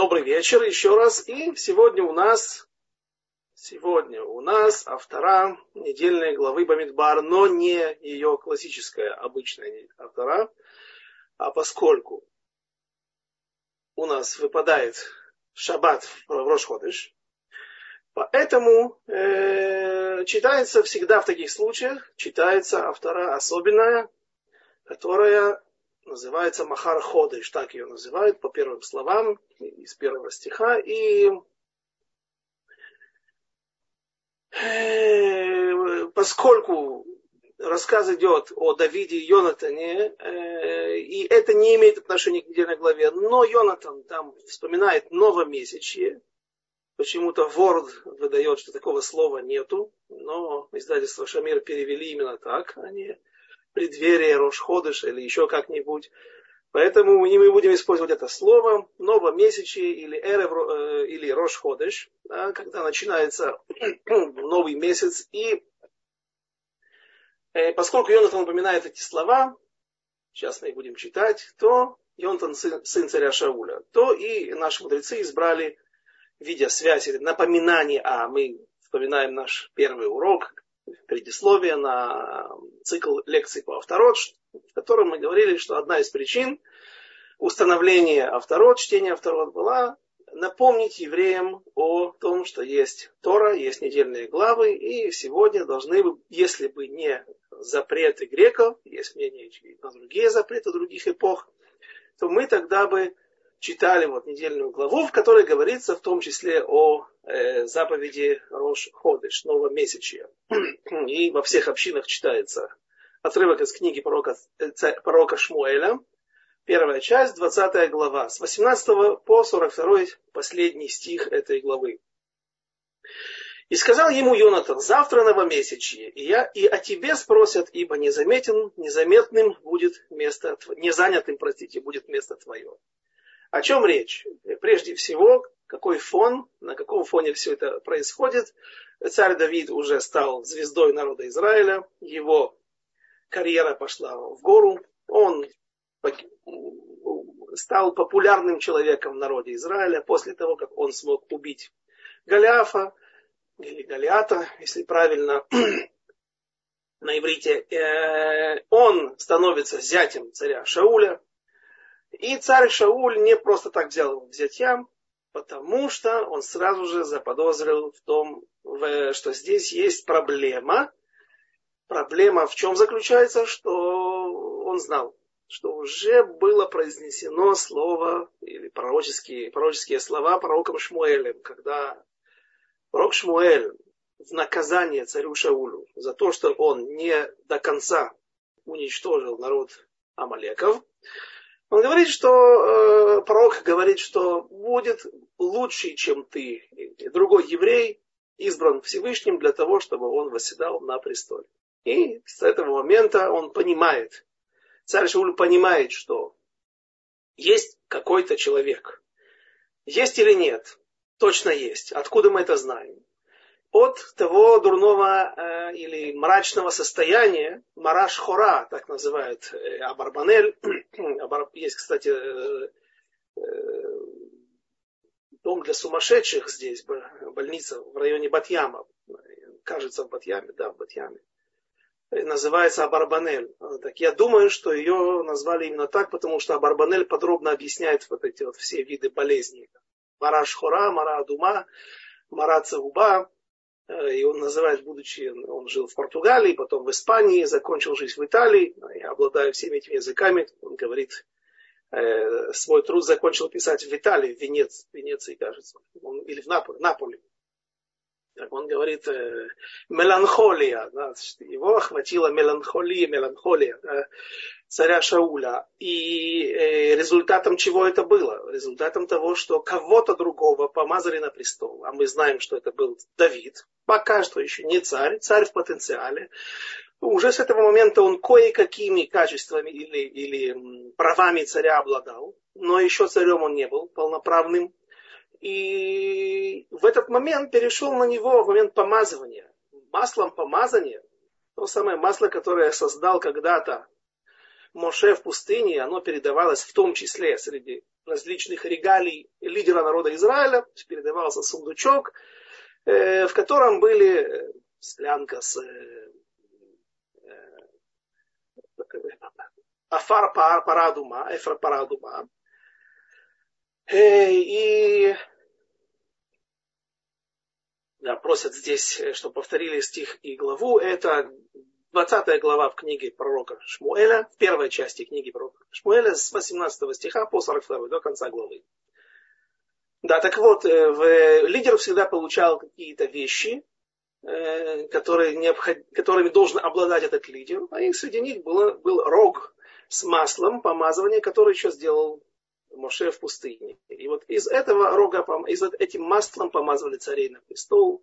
Добрый вечер еще раз. И сегодня у нас, сегодня у нас автора недельной главы Бамидбар, но не ее классическая обычная автора, а поскольку у нас выпадает шаббат в Рошходыш, поэтому э, читается всегда в таких случаях, читается автора особенная, которая называется Махар Ходыш, так ее называют по первым словам из первого стиха. И э, поскольку рассказ идет о Давиде и Йонатане, э, и это не имеет отношения к недельной главе, но Йонатан там вспоминает новомесячье, почему-то Ворд выдает, что такого слова нету, но издательство Шамир перевели именно так, а не преддверие Рошходыш или еще как-нибудь. Поэтому и мы будем использовать это слово новомесячие или эрев, э, или Рошходыш, да, когда начинается новый месяц. И э, поскольку Йонатан упоминает эти слова, сейчас мы их будем читать, то Йонатан сын, сын царя Шауля, то и наши мудрецы избрали, видя связь или напоминание, а мы вспоминаем наш первый урок, предисловие на цикл лекций по авторот, в котором мы говорили, что одна из причин установления авторот, чтения авторот была напомнить евреям о том, что есть Тора, есть недельные главы, и сегодня должны, если бы не запреты греков, есть мнение на другие запреты других эпох, то мы тогда бы читали вот недельную главу, в которой говорится в том числе о э, заповеди Рош Ходыш, новомесячья. И во всех общинах читается отрывок из книги пророка, э, пророка Шмуэля, первая часть, 20 глава, с 18 по 42 последний стих этой главы. И сказал ему Йонатан, завтра новомесячье, и, я, и о тебе спросят, ибо незаметен, незаметным будет место, незанятым, простите, будет место твое. О чем речь? Прежде всего, какой фон, на каком фоне все это происходит. Царь Давид уже стал звездой народа Израиля, его карьера пошла в гору, он стал популярным человеком в народе Израиля после того, как он смог убить Голиафа, или Голиата, если правильно на иврите. Э, он становится зятем царя Шауля, и царь Шауль не просто так взял его взятья, потому что он сразу же заподозрил в том, что здесь есть проблема. Проблема в чем заключается, что он знал, что уже было произнесено слово или пророческие, пророческие слова пророком Шмуэлем, когда пророк Шмуэль в наказание царю Шаулю за то, что он не до конца уничтожил народ Амалеков, он говорит, что э, пророк говорит, что будет лучший, чем ты, другой еврей, избран Всевышним для того, чтобы он восседал на престоле. И с этого момента он понимает, царь Шауль понимает, что есть какой-то человек. Есть или нет? Точно есть. Откуда мы это знаем? От того дурного э, или мрачного состояния, мараш хора, так называют э, Абарбанель. Есть, кстати, э, э, дом для сумасшедших здесь, больница в районе Батьяма. Кажется, в Батьяме, да, в Батьяме. Называется Абарбанель. Так я думаю, что ее назвали именно так, потому что Абарбанель подробно объясняет вот эти вот все виды болезней. Мараш хора, мара дума, мара цауба, и он называет, будучи, он жил в Португалии, потом в Испании, закончил жизнь в Италии, я обладаю всеми этими языками, он говорит, э, свой труд закончил писать в Италии, в Венеции, Венеции кажется, он, или в Наполе, Наполе. Так он говорит, э, меланхолия, да, его охватила меланхолия, меланхолия. Да, царя Шауля. И э, результатом чего это было? Результатом того, что кого-то другого помазали на престол. А мы знаем, что это был Давид. Пока что еще не царь, царь в потенциале. Уже с этого момента он кое-какими качествами или, или правами царя обладал. Но еще царем он не был полноправным. И в этот момент перешел на него в момент помазывания. Маслом помазания, то самое масло, которое создал когда-то Моше в пустыне, оно передавалось в том числе среди различных регалий лидера народа Израиля, передавался сундучок, э, в котором были э, склянка с э, афар парадума, эфра парадума. И да, просят здесь, чтобы повторили стих и главу. Это 20 глава в книге пророка Шмуэля, в первой части книги пророка Шмуэля, с 18 стиха по 42 до конца главы. Да, так вот, э, в, лидер всегда получал какие-то вещи, э, которые необход... которыми должен обладать этот лидер. А и среди них было, был рог с маслом помазывания, который еще сделал Моше в пустыне. И вот из этого рога, из этим маслом помазывали царей на престол,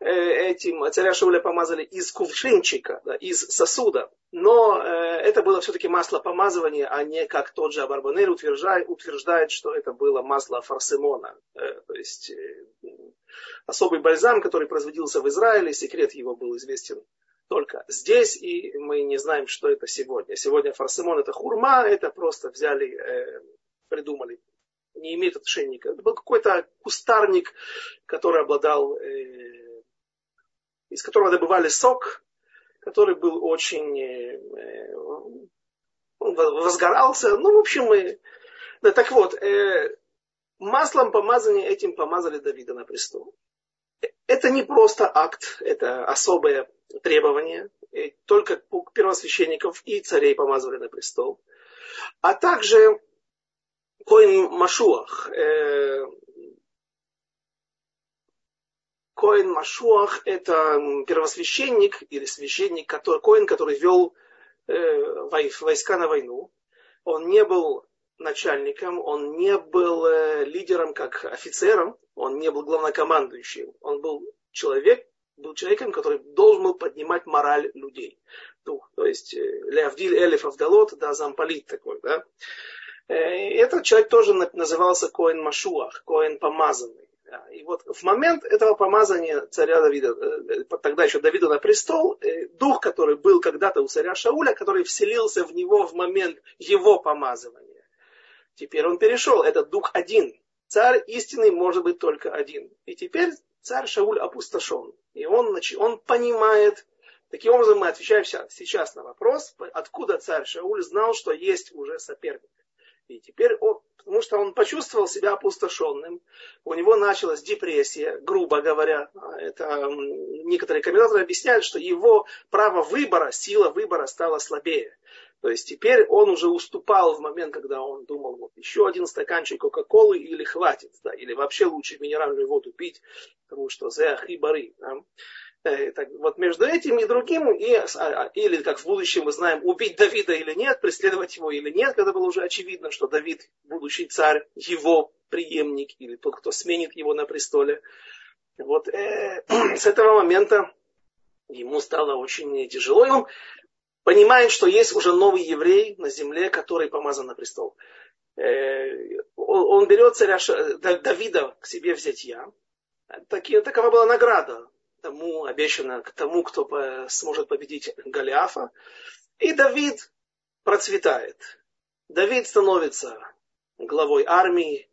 Э, этим царя Шауля помазали из кувшинчика, да, из сосуда. Но э, это было все-таки масло помазывания, а не как тот же Абарбанель утверждает, утверждает, что это было масло фарсемона. Э, то есть э, особый бальзам, который производился в Израиле, секрет его был известен только здесь, и мы не знаем, что это сегодня. Сегодня фарсемон это хурма, это просто взяли, э, придумали. Не имеет отношения. Это был какой-то кустарник, который обладал э, из которого добывали сок, который был очень... Э, он возгорался. Ну, в общем, мы... Да, так вот, э, маслом помазания этим помазали Давида на престол. Это не просто акт, это особое требование. Только первосвященников и царей помазывали на престол. А также Коин Машуах, э, Коин Машуах – это первосвященник или священник, который, Коин, который вел э, войска на войну. Он не был начальником, он не был э, лидером как офицером, он не был главнокомандующим. Он был человек, был человеком, который должен был поднимать мораль людей. Дух. То есть Леавдиль Элиф Авдалот, да, замполит такой, да. Э, этот человек тоже назывался Коин Машуах, Коин помазанный. И вот в момент этого помазания царя Давида, э, тогда еще Давида на престол, э, дух, который был когда-то у царя Шауля, который вселился в него в момент его помазывания. Теперь он перешел, этот дух один. Царь истинный может быть только один. И теперь царь Шауль опустошен. И он, он понимает, таким образом мы отвечаем сейчас на вопрос, откуда царь Шауль знал, что есть уже соперник. И теперь он, потому что он почувствовал себя опустошенным, у него началась депрессия, грубо говоря. Это некоторые комментаторы объясняют, что его право выбора, сила выбора стала слабее. То есть теперь он уже уступал в момент, когда он думал, вот еще один стаканчик Кока-Колы или хватит, да, или вообще лучше минеральную воду пить, потому что за хибары. Да. Э, вот между этим и другим, и, а, а, или, как в будущем мы знаем, убить Давида или нет, преследовать его или нет, когда было уже очевидно, что Давид, будущий царь, его преемник, или тот, кто сменит его на престоле. Вот э, с этого момента ему стало очень тяжело, и он понимает, что есть уже новый еврей на земле, который помазан на престол. Э, он, он берет царя Давида к себе взять я. Таки, такова была награда тому обещано к тому, кто сможет победить Голиафа. И Давид процветает. Давид становится главой армии.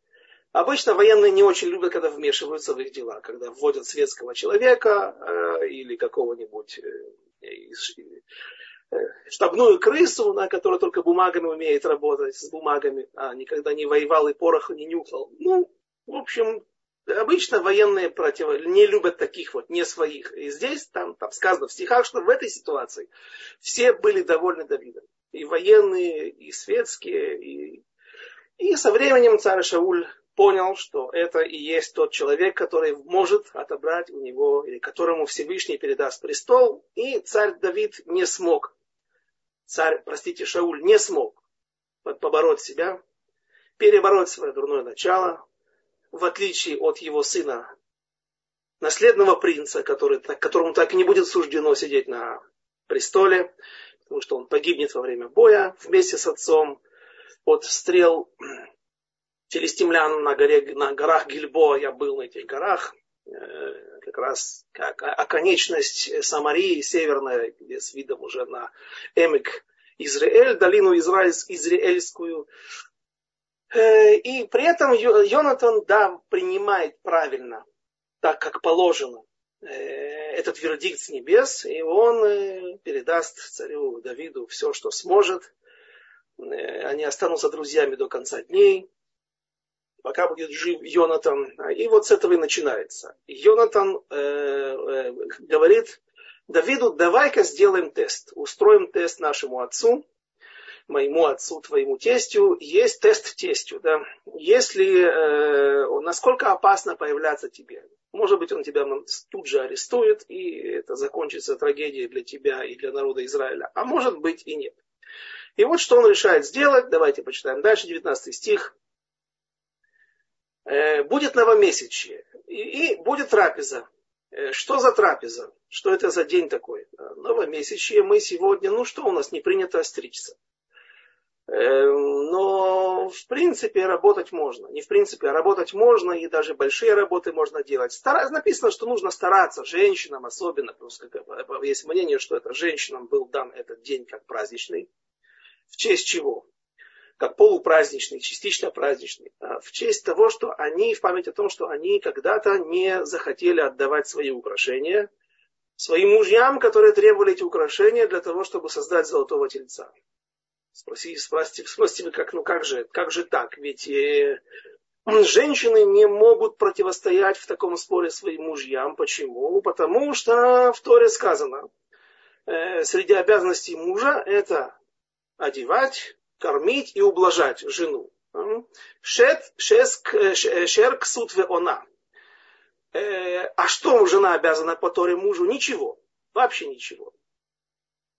Обычно военные не очень любят, когда вмешиваются в их дела, когда вводят светского человека э, или какого-нибудь э, э, штабную крысу, на которая только бумагами умеет работать, с бумагами, а никогда не воевал и пороху не нюхал. Ну, в общем, Обычно военные против... не любят таких вот, не своих. И здесь, там, там сказано в стихах, что в этой ситуации все были довольны Давидом. И военные, и светские. И, и со временем царь Шауль понял, что это и есть тот человек, который может отобрать у него, или которому Всевышний передаст престол. И царь Давид не смог, царь, простите, Шауль не смог побороть себя, перебороть свое дурное начало, в отличие от его сына, наследного принца, который, которому так и не будет суждено сидеть на престоле, потому что он погибнет во время боя вместе с отцом от стрел филистимлян на, горе, на горах Гильбо. Я был на этих горах, э, как раз как оконечность Самарии, северная, где с видом уже на Эмик Израиль, долину Израиль, Израильскую. Э, и при этом Йонатан, да, принимает правильно, так как положено, э, этот вердикт с небес, и он э, передаст царю Давиду все, что сможет. Они останутся друзьями до конца дней, пока будет жив Йонатан. И вот с этого и начинается. Йонатан говорит Давиду, давай-ка сделаем тест, устроим тест нашему отцу, моему отцу, твоему тестю, есть тест тестю, да, если, э, насколько опасно появляться тебе. Может быть, он тебя тут же арестует, и это закончится трагедией для тебя и для народа Израиля. А может быть и нет. И вот что он решает сделать. Давайте почитаем дальше, 19 стих. Э, будет новомесячье, и, и будет трапеза. Э, что за трапеза? Что это за день такой? Э, новомесячье мы сегодня, ну что у нас не принято стричься. Но в принципе работать можно. Не в принципе, а работать можно, и даже большие работы можно делать. Стар... Написано, что нужно стараться, женщинам особенно. Просто есть мнение, что это женщинам был дан этот день как праздничный. В честь чего? как полупраздничный, частично праздничный, а в честь того, что они, в память о том, что они когда-то не захотели отдавать свои украшения своим мужьям, которые требовали эти украшения для того, чтобы создать золотого тельца. Спросите, спросите, спросите как, ну как же, как же так? Ведь э, женщины не могут противостоять в таком споре своим мужьям. Почему? Потому что в Торе сказано, э, среди обязанностей мужа это одевать, кормить и ублажать жену. Шет, шеск, шерк, суд она. Э, а что жена обязана по Торе мужу? Ничего. Вообще ничего.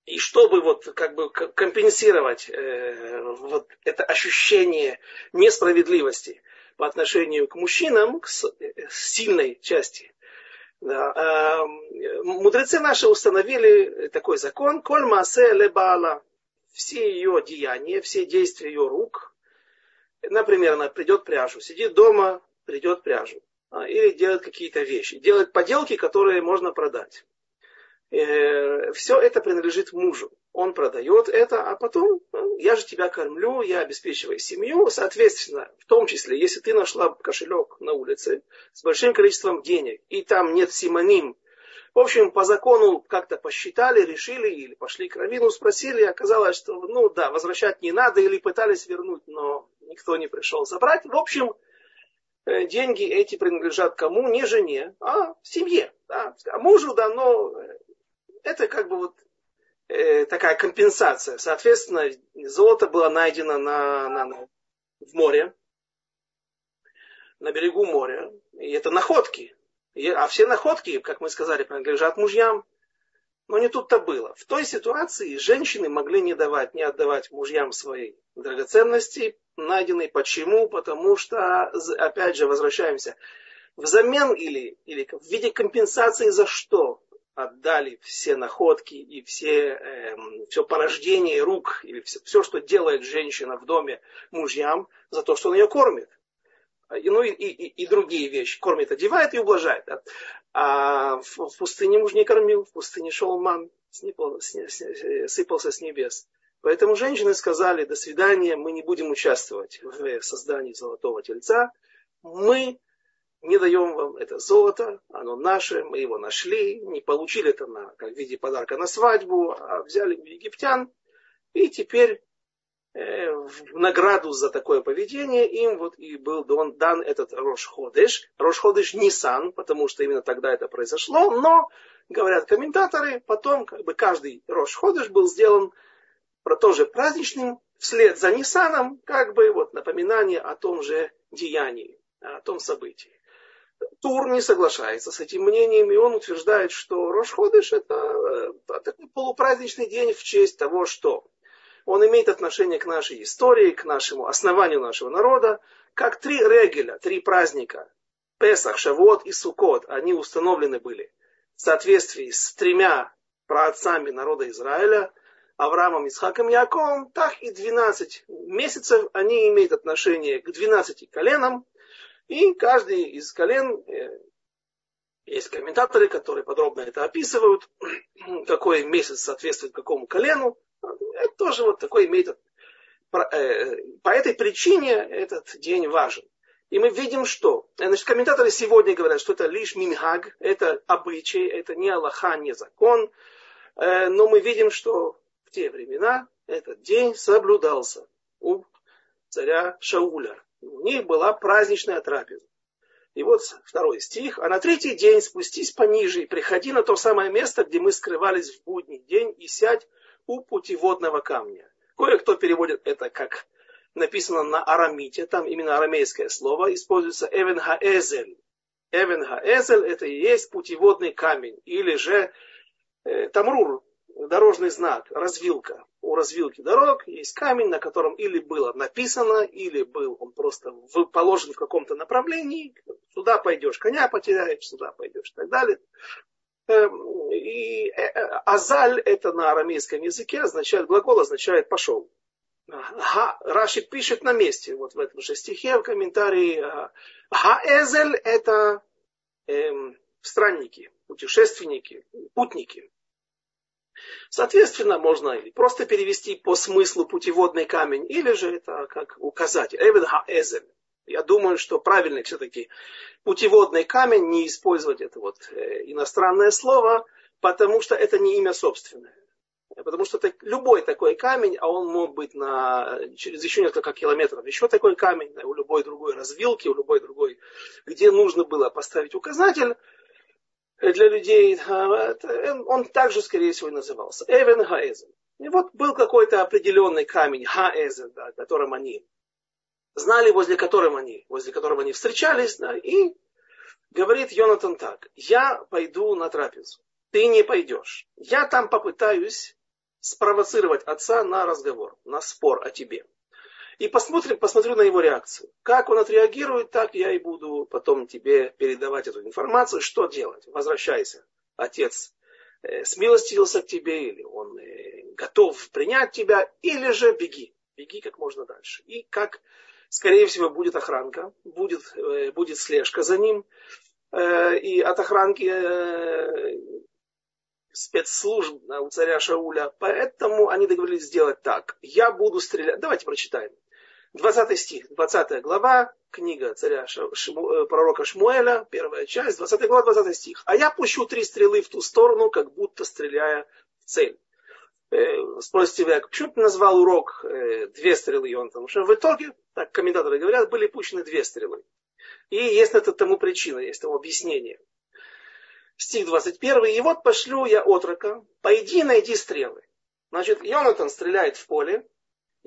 И чтобы вот как бы компенсировать э, вот это ощущение несправедливости по отношению к мужчинам, к сильной части, да, э, мудрецы наши установили такой закон, коль масе лебала, все ее деяния, все действия ее рук. Например, она придет пряжу, сидит дома, придет пряжу. А, или делает какие-то вещи. Делает поделки, которые можно продать. Э, все это принадлежит мужу. Он продает это, а потом ну, я же тебя кормлю, я обеспечиваю семью. Соответственно, в том числе, если ты нашла кошелек на улице с большим количеством денег, и там нет симоним в общем, по закону как-то посчитали, решили, или пошли к Равину, спросили, оказалось, что, ну да, возвращать не надо, или пытались вернуть, но никто не пришел забрать. В общем, э, деньги эти принадлежат кому? Не жене, а семье. Да. А мужу дано, э, это как бы вот э, такая компенсация. Соответственно, золото было найдено на, на, на, в море, на берегу моря. И это находки. А все находки, как мы сказали, принадлежат мужьям. Но не тут-то было. В той ситуации женщины могли не давать, не отдавать мужьям свои драгоценности, найденные. Почему? Потому что, опять же, возвращаемся, взамен или, или в виде компенсации за что отдали все находки и все, э, все порождение рук, или все, все, что делает женщина в доме мужьям, за то, что он ее кормит ну и, и, и другие вещи. Кормит, одевает и ублажает. А в, в пустыне муж не кормил, в пустыне шел ман, снипал, сни, сни, сыпался с небес. Поэтому женщины сказали, до свидания, мы не будем участвовать в создании золотого тельца. Мы не даем вам это золото, оно наше, мы его нашли, не получили это на, как в виде подарка на свадьбу, а взяли у египтян. И теперь Э, в награду за такое поведение им вот и был дан, дан этот Рошходыш. Рошходыш Нисан, потому что именно тогда это произошло, но, говорят комментаторы, потом как бы каждый Рошходыш был сделан тоже праздничным, вслед за Нисаном, как бы вот напоминание о том же деянии, о том событии. Тур не соглашается с этим мнением, и он утверждает, что Рошходыш это э, такой полупраздничный день в честь того, что он имеет отношение к нашей истории, к нашему основанию нашего народа, как три регеля, три праздника. Песах, Шавуот и Сукот, они установлены были в соответствии с тремя праотцами народа Израиля, Авраамом, Исхаком Яковом, так и 12 месяцев они имеют отношение к 12 коленам, и каждый из колен, э, есть комментаторы, которые подробно это описывают, какой месяц соответствует какому колену, Это тоже вот такой. По, э, по этой причине этот день важен. И мы видим, что значит, комментаторы сегодня говорят, что это лишь минхаг, это обычай, это не Аллаха, не закон. Э, но мы видим, что в те времена этот день соблюдался у царя Шауля. У них была праздничная трапеза. И вот второй стих. А на третий день спустись пониже и приходи на то самое место, где мы скрывались в будний день, и сядь у путеводного камня. Кое-кто переводит это как написано на арамите, там именно арамейское слово используется Эвен Хаэзель. Это и есть путеводный камень, или же э, Тамрур, дорожный знак, развилка. У развилки дорог есть камень, на котором или было написано, или был он просто положен в каком-то направлении. Сюда пойдешь, коня потеряешь, сюда пойдешь и так далее. Эм, и э, э, азаль это на арамейском языке означает, глагол означает пошел. Ха, Раши пишет на месте, вот в этом же стихе, в комментарии. Хаэзель это эм, странники, путешественники, путники. Соответственно, можно или просто перевести по смыслу путеводный камень, или же это как указатель. Эвен хаэзель. Я думаю, что правильно все-таки путеводный камень не использовать это вот э, иностранное слово, потому что это не имя собственное. Потому что это любой такой камень, а он мог быть на, через еще несколько километров, еще такой камень, у любой другой развилки, у любой другой, где нужно было поставить указатель для людей, а, он также, скорее всего, и назывался. Эвен Хаэзен. И вот был какой-то определенный камень, Хаэзен, да, которым они знали, возле которым они, возле которого они встречались, да, и говорит Йонатан так, я пойду на трапезу, ты не пойдешь. Я там попытаюсь спровоцировать отца на разговор, на спор о тебе. И посмотрим, посмотрю на его реакцию. Как он отреагирует, так я и буду потом тебе передавать эту информацию, что делать. Возвращайся. Отец э, смилостивился к тебе, или он э, готов принять тебя, или же беги. Беги как можно дальше. И как, скорее всего, будет охранка, будет, э, будет слежка за ним. Э, и от охранки э, спецслужб у царя Шауля. Поэтому они договорились сделать так. Я буду стрелять. Давайте прочитаем. 20 стих, 20 глава, книга царя Шиму, э, пророка Шмуэля, первая часть, 20 глава, 20 стих. А я пущу три стрелы в ту сторону, как будто стреляя в цель. Э, спросите вы, а почему ты назвал урок э, две стрелы, он Потому что в итоге, так комментаторы говорят, были пущены две стрелы. И есть это тому причина, есть тому объяснение стих 21, и вот пошлю я отрока, пойди найди стрелы. Значит, Йонатан стреляет в поле,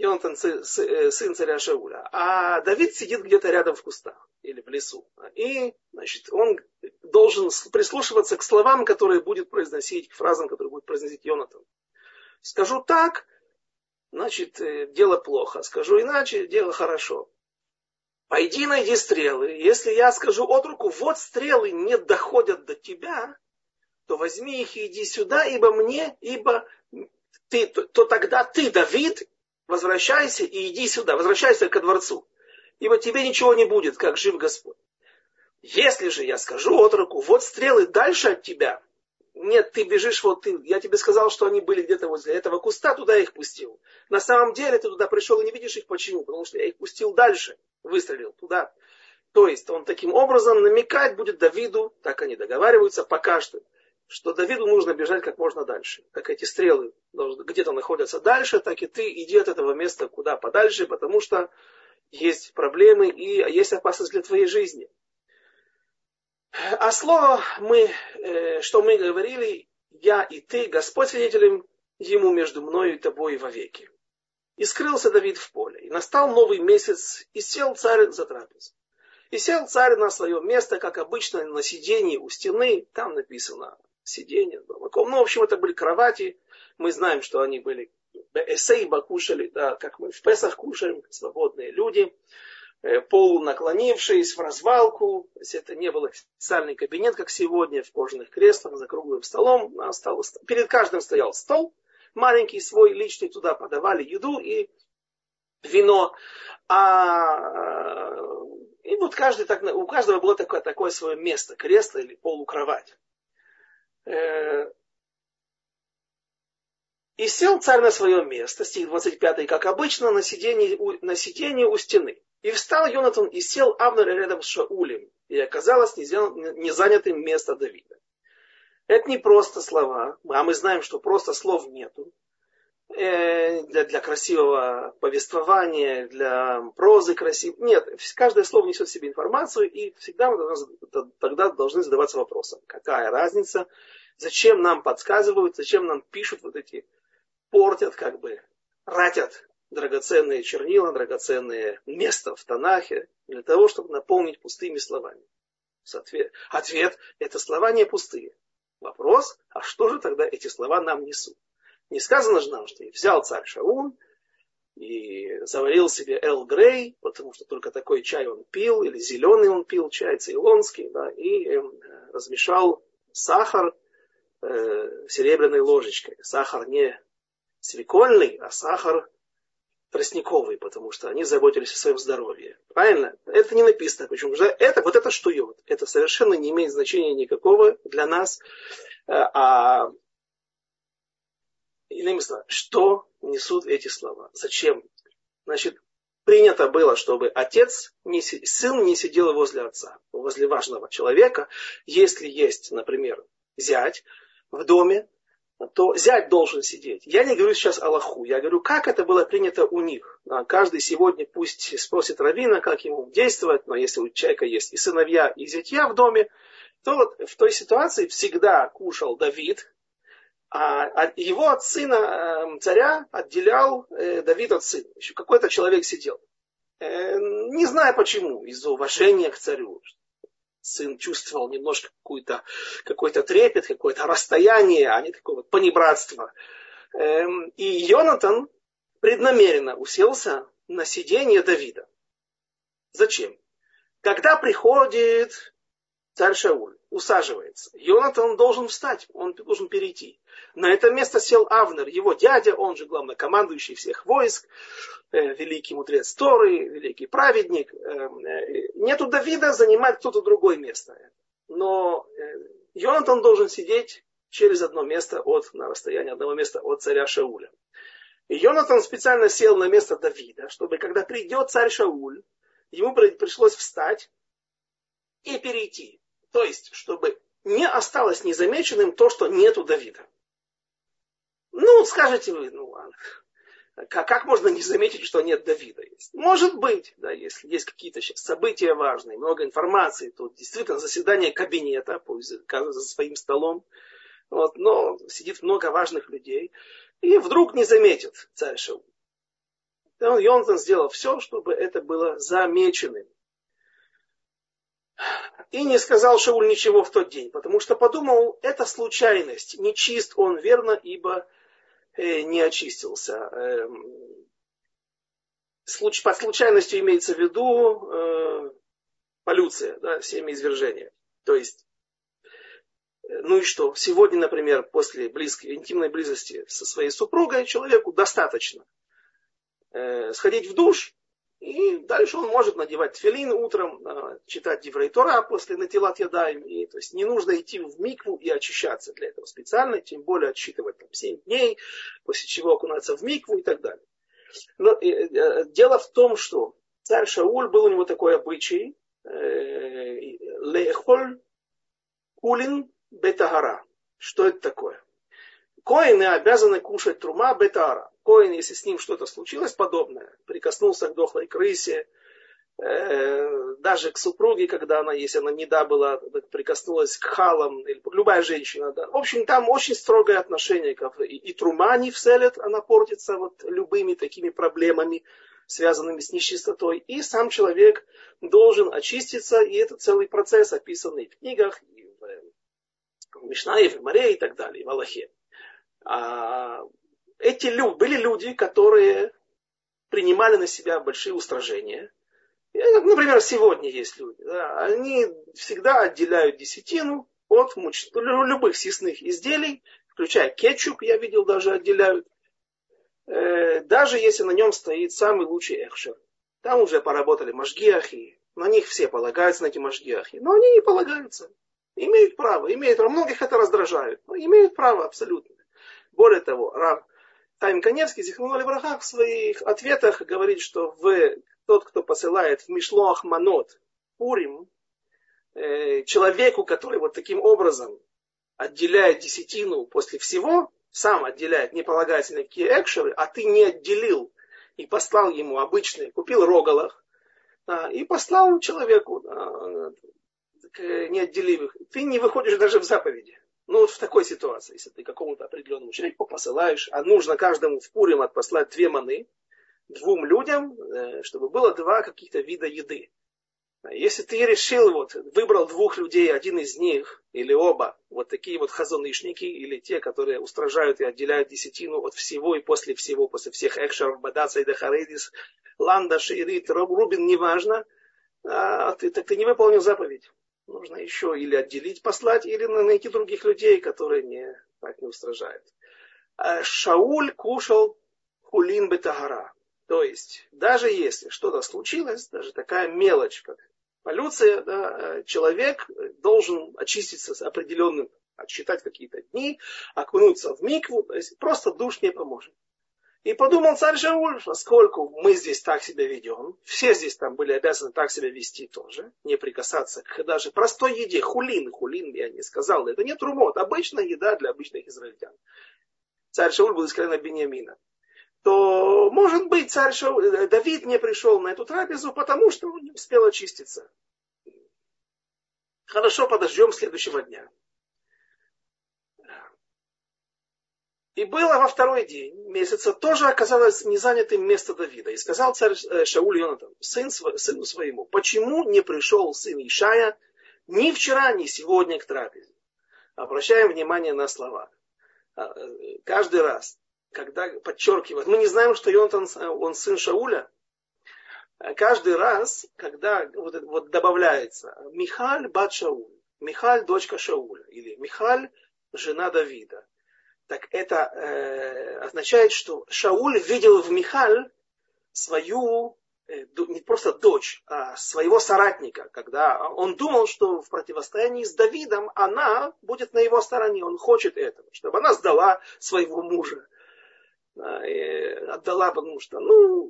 Йонатан э, сын царя Шауля, а Давид сидит где-то рядом в кустах или в лесу. И, значит, он должен прислушиваться к словам, которые будет произносить, к фразам, которые будет произносить Йонатан. Скажу так, значит, э, дело плохо. Скажу иначе, дело хорошо. Пойди найди стрелы. Если я скажу от руку, вот стрелы не доходят до тебя, то возьми их и иди сюда, ибо мне, ибо ты, то, то тогда ты, Давид, возвращайся и иди сюда, возвращайся ко дворцу. Ибо тебе ничего не будет, как жив Господь. Если же я скажу от руку, вот стрелы дальше от тебя, нет, ты бежишь, вот ты, я тебе сказал, что они были где-то возле этого куста, туда я их пустил. На самом деле ты туда пришел и не видишь их. Почему? Потому что я их пустил дальше, выстрелил туда. То есть он таким образом намекать будет Давиду, так они договариваются пока что, что Давиду нужно бежать как можно дальше. Как эти стрелы где-то находятся дальше, так и ты иди от этого места куда подальше, потому что есть проблемы и есть опасность для твоей жизни. А слово, мы, э, что мы говорили, я и ты, Господь свидетелем ему между мною и тобой вовеки. И скрылся Давид в поле. И настал новый месяц, и сел царь за трапезу. И сел царь на свое место, как обычно, на сидении у стены. Там написано сиденье. Ну, в общем, это были кровати. Мы знаем, что они были эсейба кушали, да, как мы в Песах кушаем, свободные люди. Э, полунаклонившись в развалку, то есть это не был официальный кабинет, как сегодня, в кожаных креслах, за круглым столом, а стол, перед каждым стоял стол, маленький свой личный, туда подавали еду и вино, а, и вот каждый так, у каждого было такое, такое свое место, кресло или полукровать. Э, И сел царь на свое место, стих 25, как обычно, на сидении, на сидении у стены. И встал Йонатан и сел Авнер рядом с Шаулем, и оказалось незанятым место Давида. Это не просто слова, а мы знаем, что просто слов нету. Э, для, для красивого повествования, для прозы красивой. Нет, каждое слово несет в себе информацию, и всегда мы тогда должны задаваться вопросом, какая разница, зачем нам подсказывают, зачем нам пишут вот эти, портят как бы, ратят драгоценные чернила, драгоценные места в Танахе, для того, чтобы наполнить пустыми словами. Ответ – это слова не пустые. Вопрос, а что же тогда эти слова нам несут? Не сказано же нам, что взял царь Шаун и заварил себе Эл Грей, потому что только такой чай он пил, или зеленый он пил, чай цейлонский, да, и э, размешал сахар э, серебряной ложечкой. Сахар не свекольный, а сахар тростниковый, потому что они заботились о своем здоровье. Правильно? Это не написано. Почему? Что это, вот это йод. Это совершенно не имеет значения никакого для нас. Э, а Иными словами, что несут эти слова? Зачем? Значит, принято было, чтобы отец, не, сын не сидел возле отца, возле важного человека. Если есть, например, зять в доме, то зять должен сидеть. Я не говорю сейчас Аллаху, я говорю, как это было принято у них. Каждый сегодня пусть спросит Равина, как ему действовать, но если у человека есть и сыновья, и зятья в доме, то вот в той ситуации всегда кушал Давид, а, его от сына эм, царя отделял э, Давид от сына. Еще какой-то человек сидел. Э, не знаю почему, из-за уважения к царю. Сын чувствовал немножко какой-то какой трепет, какое-то расстояние, а не такое вот понебратство. Эм, и Йонатан преднамеренно уселся на сиденье Давида. Зачем? Когда приходит царь Шауль, усаживается, Йонатан должен встать, он должен перейти. На это место сел Авнер, его дядя, он же главнокомандующий всех войск, э, великий мудрец Торы, великий праведник. Э, э, нету Давида, занимает кто-то другое место. Но Йонатан должен сидеть через одно место от, на расстоянии одного места от царя Шауля. И Йонатан специально сел на место Давида, чтобы когда придет царь Шауль, ему пришлось встать и перейти. То есть, чтобы не осталось незамеченным то, что нету Давида. Ну, скажете вы, ну ладно. Как, как можно не заметить, что нет Давида? Может быть, да, если есть какие-то события важные, много информации, то действительно заседание кабинета, пусть за своим столом, вот, но сидит много важных людей, и вдруг не заметит царь Шаул. Йонатан сделал все, чтобы это было замеченным. И не сказал Шауль ничего в тот день, потому что подумал, это случайность, не чист он верно, ибо Э, не очистился. Эм, под случайностью имеется в виду э, полюция, да, семяизвержение. То есть, э, ну и что? Сегодня, например, после близкой, интимной близости со своей супругой человеку достаточно сходить в душ, и дальше он может надевать филин утром, читать Диврей Тора после натилат ядаем. И, то есть не нужно идти в микву и очищаться для этого специально, тем более отсчитывать там 7 дней, после чего окунаться в микву и так далее. Но э, э, дело в том, что царь Шауль был у него такой обычай, э, лехоль кулин бетагара. Что это такое? Коины обязаны кушать трума бетара. Коин, если с ним что-то случилось подобное, прикоснулся к дохлой крысе, э, даже к супруге, когда она, если она не да была, прикоснулась к халам, или любая женщина, да. В общем, там очень строгое отношение. И, и трума не вселят, она портится вот любыми такими проблемами, связанными с нечистотой. И сам человек должен очиститься, и это целый процесс, описанный в книгах, и в, в Мишнае, в Маре и так далее, в Аллахе. А, эти люди, были люди, которые принимали на себя большие устражения. Например, сегодня есть люди. Да, они всегда отделяют десятину от муч... любых съестных изделий, включая кетчуп, я видел, даже отделяют. Э, даже если на нем стоит самый лучший эхшер. Там уже поработали машгиахи, на них все полагаются, на эти машгиахи. Но они не полагаются. Имеют право, имеют право. Многих это раздражает, но имеют право абсолютно. Более того, Рав Тайм Каневский, Зихнули Брахах в своих ответах говорит, что в, тот, кто посылает в Мишлоах Манот Пурим, э, человеку, который вот таким образом отделяет десятину после всего, сам отделяет, не полагаясь на никакие экшеры, а ты не отделил и послал ему обычный, купил рогалах, а, и послал человеку а, неотделимых. Ты не выходишь даже в заповеди. Ну вот в такой ситуации, если ты какому-то определенному человеку посылаешь, а нужно каждому в Пурим отпослать две маны, двум людям, э, чтобы было два каких-то вида еды. Если ты решил, вот, выбрал двух людей, один из них или оба, вот такие вот хазонышники, или те, которые устражают и отделяют десятину от всего и после всего, после всех экшеров, бадаца и дахаредис, ланда, шиирит, рубин, неважно, а ты, так ты не выполнил заповедь нужно еще или отделить, послать, или найти других людей, которые не, так не устражают. А Шауль кушал хулин бетагара. То есть, даже если что-то случилось, даже такая мелочь, как полюция, да, человек должен очиститься с определенным, отсчитать какие-то дни, окунуться в микву, то есть просто душ не поможет. И подумал царь Шауль, поскольку мы здесь так себя ведем, все здесь там были обязаны так себя вести тоже, не прикасаться к даже простой еде, хулин, хулин я не сказал, это не трумот, обычная еда для обычных израильтян. Царь Шауль был из колена Бениамина. То, может быть, царь Шауль, э, Давид не пришел на эту трапезу, потому что он не успел очиститься. Хорошо, подождем следующего дня. И было во второй день месяца, тоже оказалось незанятым место Давида. И сказал царь э, Шауль Йонатан, сын, сыну своему, почему не пришел сын Ишая ни вчера, ни сегодня к трапезе? Обращаем внимание на слова. А, э, каждый раз, когда подчеркивают, мы не знаем, что Йонатан, э, он сын Шауля, каждый раз, когда вот, вот добавляется Михаль бат Шауль, Михаль дочка Шауля, или Михаль жена Давида, так это э, означает, что Шауль видел в Михаль свою, э, не просто дочь, а своего соратника, когда он думал, что в противостоянии с Давидом она будет на его стороне, он хочет этого, чтобы она сдала своего мужа. Э, отдала, потому что, ну,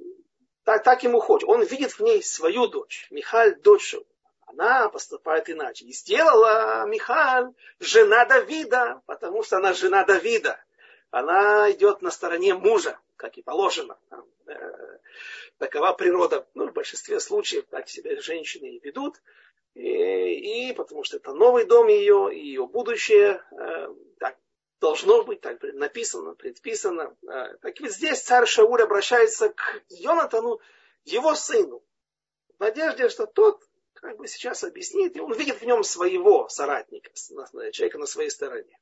так, так ему хочет. Он видит в ней свою дочь, Михаль, дочь Шауля она поступает иначе. И сделала Михаль жена Давида, потому что она жена Давида. Она идет на стороне мужа, как и положено. Э, такова природа. Ну, в большинстве случаев так себя женщины и ведут. И, и потому что это новый дом ее, и ее будущее. Э, так должно быть, так написано, предписано. Э, так ведь здесь царь Шауль обращается к Йонатану, его сыну, в надежде, что тот как бы сейчас объяснит, и он видит в нем своего соратника, человека на своей стороне.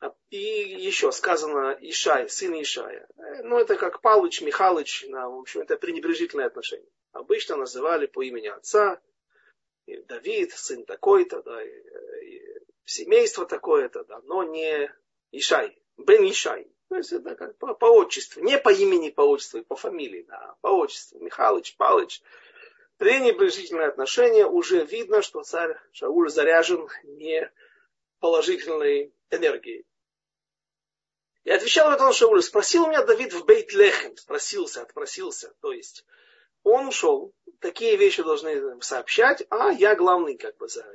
А, и еще сказано Ишай, сын Ишая. Э, ну, это как Палыч, Михалыч, на, в общем, это пренебрежительное отношение. Обычно называли по имени отца, Давид, сын такой-то, да, и, и семейство такое-то, да, но не Ишай, Бен Ишай. То есть это как по, по отчеству, не по имени, по отчеству, по фамилии, да, по отчеству. Михалыч, Палыч, пренебрежительное отношение, уже видно, что царь Шауль заряжен не положительной энергией. И отвечал этом Шауль, спросил меня Давид в Бейт-Лехем, спросился, отпросился, то есть он ушел, такие вещи должны сообщать, а я главный как бы за,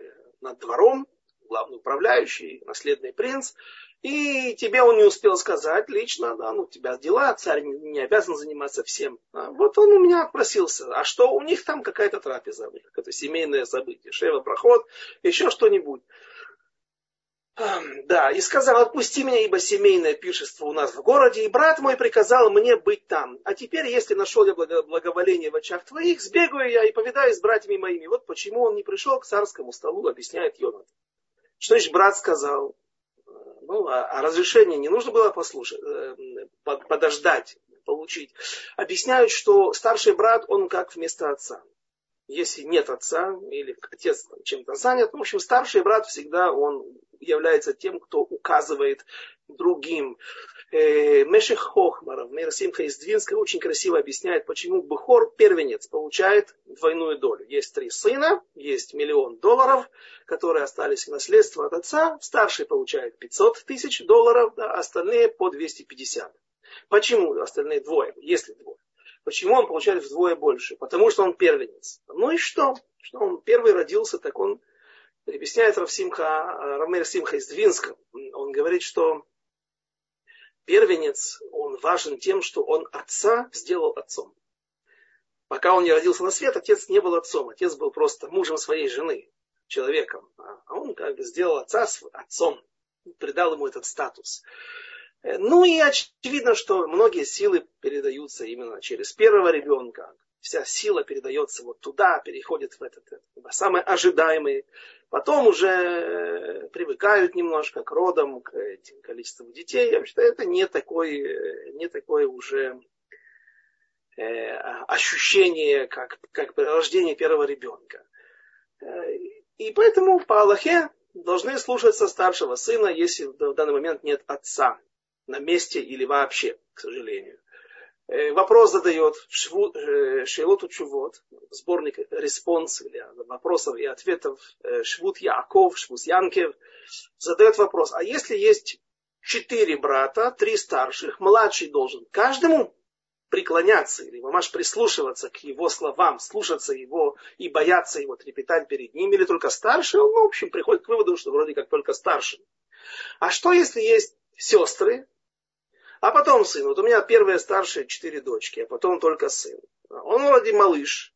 над двором, главный управляющий, наследный принц, и тебе он не успел сказать лично, да, ну, у тебя дела, царь не, не обязан заниматься всем. А вот он у меня просился, а что у них там какая-то трапеза, какое-то семейное событие, шева, проход, еще что-нибудь. Да, и сказал, отпусти меня, ибо семейное пиршество у нас в городе, и брат мой приказал мне быть там. А теперь, если нашел я благоволение в очах твоих, сбегаю я и повидаюсь с братьями моими. Вот почему он не пришел к царскому столу, объясняет Йонат. Что значит брат сказал? Ну, а, разрешение не нужно было послушать, э, подождать, получить. Объясняют, что старший брат, он как вместо отца. Если нет отца или отец чем-то занят, в общем, старший брат всегда он является тем, кто указывает другим. Э, Мешех Хохмаров, Мирсимха из Двинска очень красиво объясняет, почему Бухор, первенец, получает двойную долю. Есть три сына, есть миллион долларов, которые остались в наследство от отца. Старший получает 500 тысяч долларов, да, остальные по 250. Почему остальные двое, если двое? Почему он получает вдвое больше? Потому что он первенец. Ну и что? Что он первый родился, так он объясняет Равсимха, Рамер Симха из Двинска. Он говорит, что первенец, он важен тем, что он отца сделал отцом. Пока он не родился на свет, отец не был отцом. Отец был просто мужем своей жены, человеком. А он как бы сделал отца отцом, придал ему этот статус. Э, ну и очевидно, что многие силы передаются именно через первого ребенка. Вся сила передается вот туда, переходит в этот, самый ожидаемый. Потом уже э, привыкают немножко к родам, к этим количеству детей. Я считаю, это не такое, э, не такое уже э, ощущение, как, как рождение первого ребенка. И поэтому по Галахе должны слушаться старшего сына, если в данный момент нет отца на месте или вообще, к сожалению. Э, вопрос задает э, שאלות ותשובות, сборник респонс или вопросов и ответов э, Швут Яков, Швут Янкев, задает вопрос, а если есть четыре брата, три старших, младший должен каждому преклоняться или мамаш прислушиваться к его словам, слушаться его и бояться его, трепетать перед ним, или только старший, он, в общем, приходит к выводу, что вроде как только старший. А что, если есть сестры, а потом сын. Вот у меня первые старшие четыре дочки, а потом только сын. Он вроде малыш,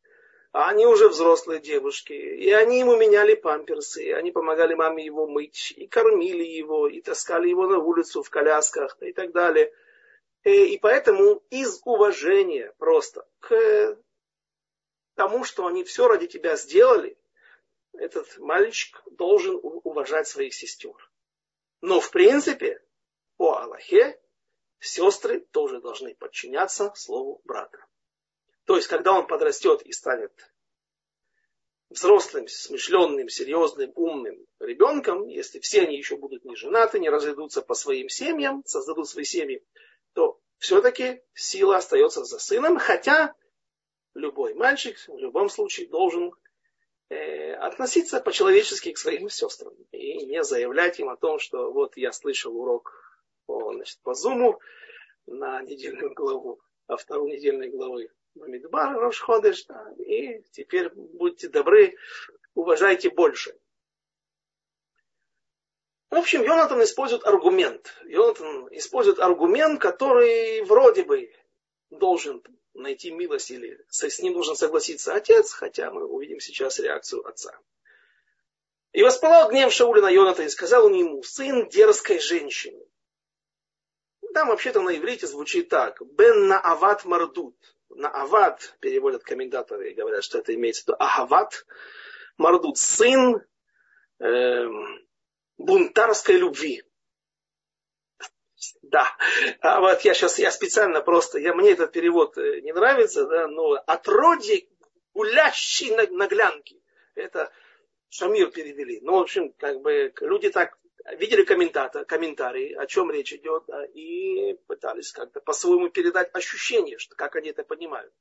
а они уже взрослые девушки. И они ему меняли памперсы, и они помогали маме его мыть, и кормили его, и таскали его на улицу в колясках и так далее. И, э, и поэтому из уважения просто к тому, что они все ради тебя сделали, этот мальчик должен уважать своих сестер. Но в принципе, по Аллахе, сестры тоже должны подчиняться слову брата. То есть, когда он подрастет и станет взрослым, смышленным, серьезным, умным ребенком, если все они еще будут не женаты, не разойдутся по своим семьям, создадут свои семьи, то все-таки сила остается за сыном, хотя любой мальчик в любом случае должен э, относиться по-человечески к своим сестрам и не заявлять им о том, что вот я слышал урок по, значит, по зуму на недельную главу, а вторую недельной главы Бамидбар Рошходыш, да, и теперь будьте добры, уважайте больше. В общем, Йонатан использует аргумент. Йонатан использует аргумент, который вроде бы должен найти милость или с ним должен согласиться отец, хотя мы увидим сейчас реакцию отца. И воспалал гнев Шауля на Йоната и сказал ему, сын дерзкой женщины, там вообще-то на иврите звучит так. Бен на ават мардут. На ават переводят комментаторы и говорят, что это имеется в виду ахават мардут. Сын э, бунтарской любви. Да, а вот я сейчас, я специально просто, я, мне этот перевод э, не нравится, да, но отродье гулящей наглянки. Это Шамир перевели. Ну, в общем, как бы люди так видели комментарии, о чем речь идет, и пытались как-то по-своему передать ощущение, что как они это понимают.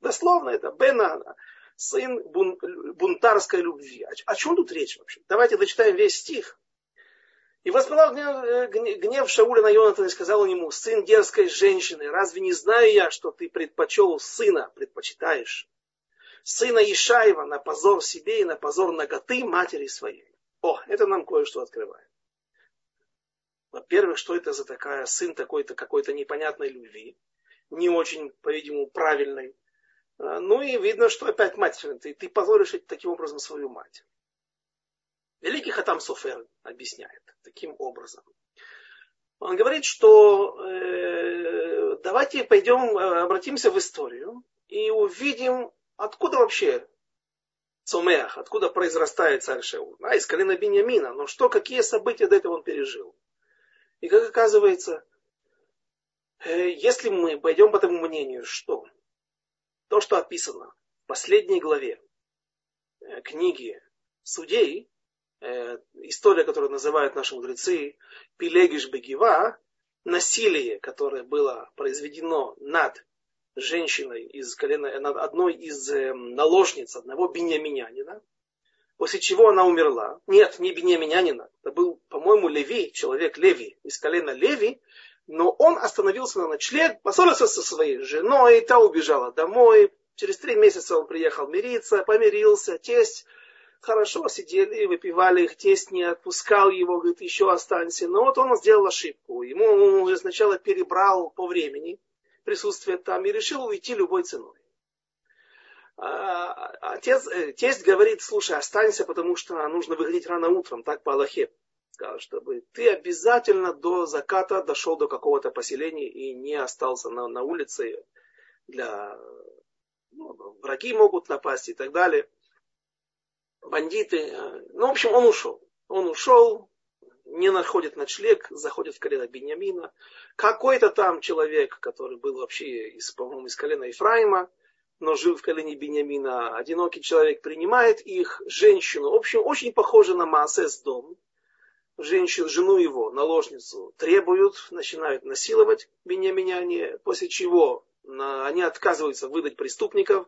Дословно это Бенана, сын бун, бунтарской любви. О, о чем тут речь вообще? Давайте дочитаем весь стих. И воспылал гнев, гнев Шауля на Йонатана и сказал ему, сын дерзкой женщины, разве не знаю я, что ты предпочел сына, предпочитаешь? Сына Ишаева на позор себе и на позор ноготы матери своей. О, это нам кое-что открывает. Во-первых, что это за такая сын такой-то какой-то непонятной любви, не очень, по-видимому, правильной. А, ну и видно, что опять мать, ты, ты позоришь таким образом свою мать. Великий Хатам Софер объясняет таким образом. Он говорит, что э, давайте пойдем, э, обратимся в историю и увидим, откуда вообще Цомеах, откуда произрастает царь Шеул. А, из колена Беньямина. Но что, какие события до этого он пережил? И как оказывается, э, если мы пойдем по тому мнению, что то, что описано в последней главе э, книги судей, э, история, которую называют наши мудрецы Пилегиш Бегива, насилие, которое было произведено над женщиной из колена, над одной из наложниц одного беньяминянина, после чего она умерла. Нет, не Беньяминянина. Это был, по-моему, Леви, человек Леви, из колена Леви, Но он остановился на ночлег, поссорился со своей женой, та убежала домой. Через три месяца он приехал мириться, помирился, тесть хорошо сидели, выпивали их, тесть не отпускал его, говорит, еще останься. Но вот он сделал ошибку. Ему он сначала перебрал по времени присутствие там и решил уйти любой ценой. А, отец, э, тесть говорит, слушай, останься, потому что нужно выходить рано утром, так по Аллахе. Сказал, чтобы ты обязательно до заката дошел до какого-то поселения и не остался на, на улице для ну, враги могут напасть и так далее бандиты. Э, ну, в общем, он ушел. Он ушел, не находит ночлег, заходит в колено Бениамина. Какой-то там человек, который был вообще, из, по-моему, из колена Ефраима, но жил в колене Бениамина, одинокий человек принимает их, женщину, в общем, очень похоже на Маасес дом, женщину, жену его, наложницу, требуют, начинают насиловать бениаминяне, после чего они отказываются выдать преступников,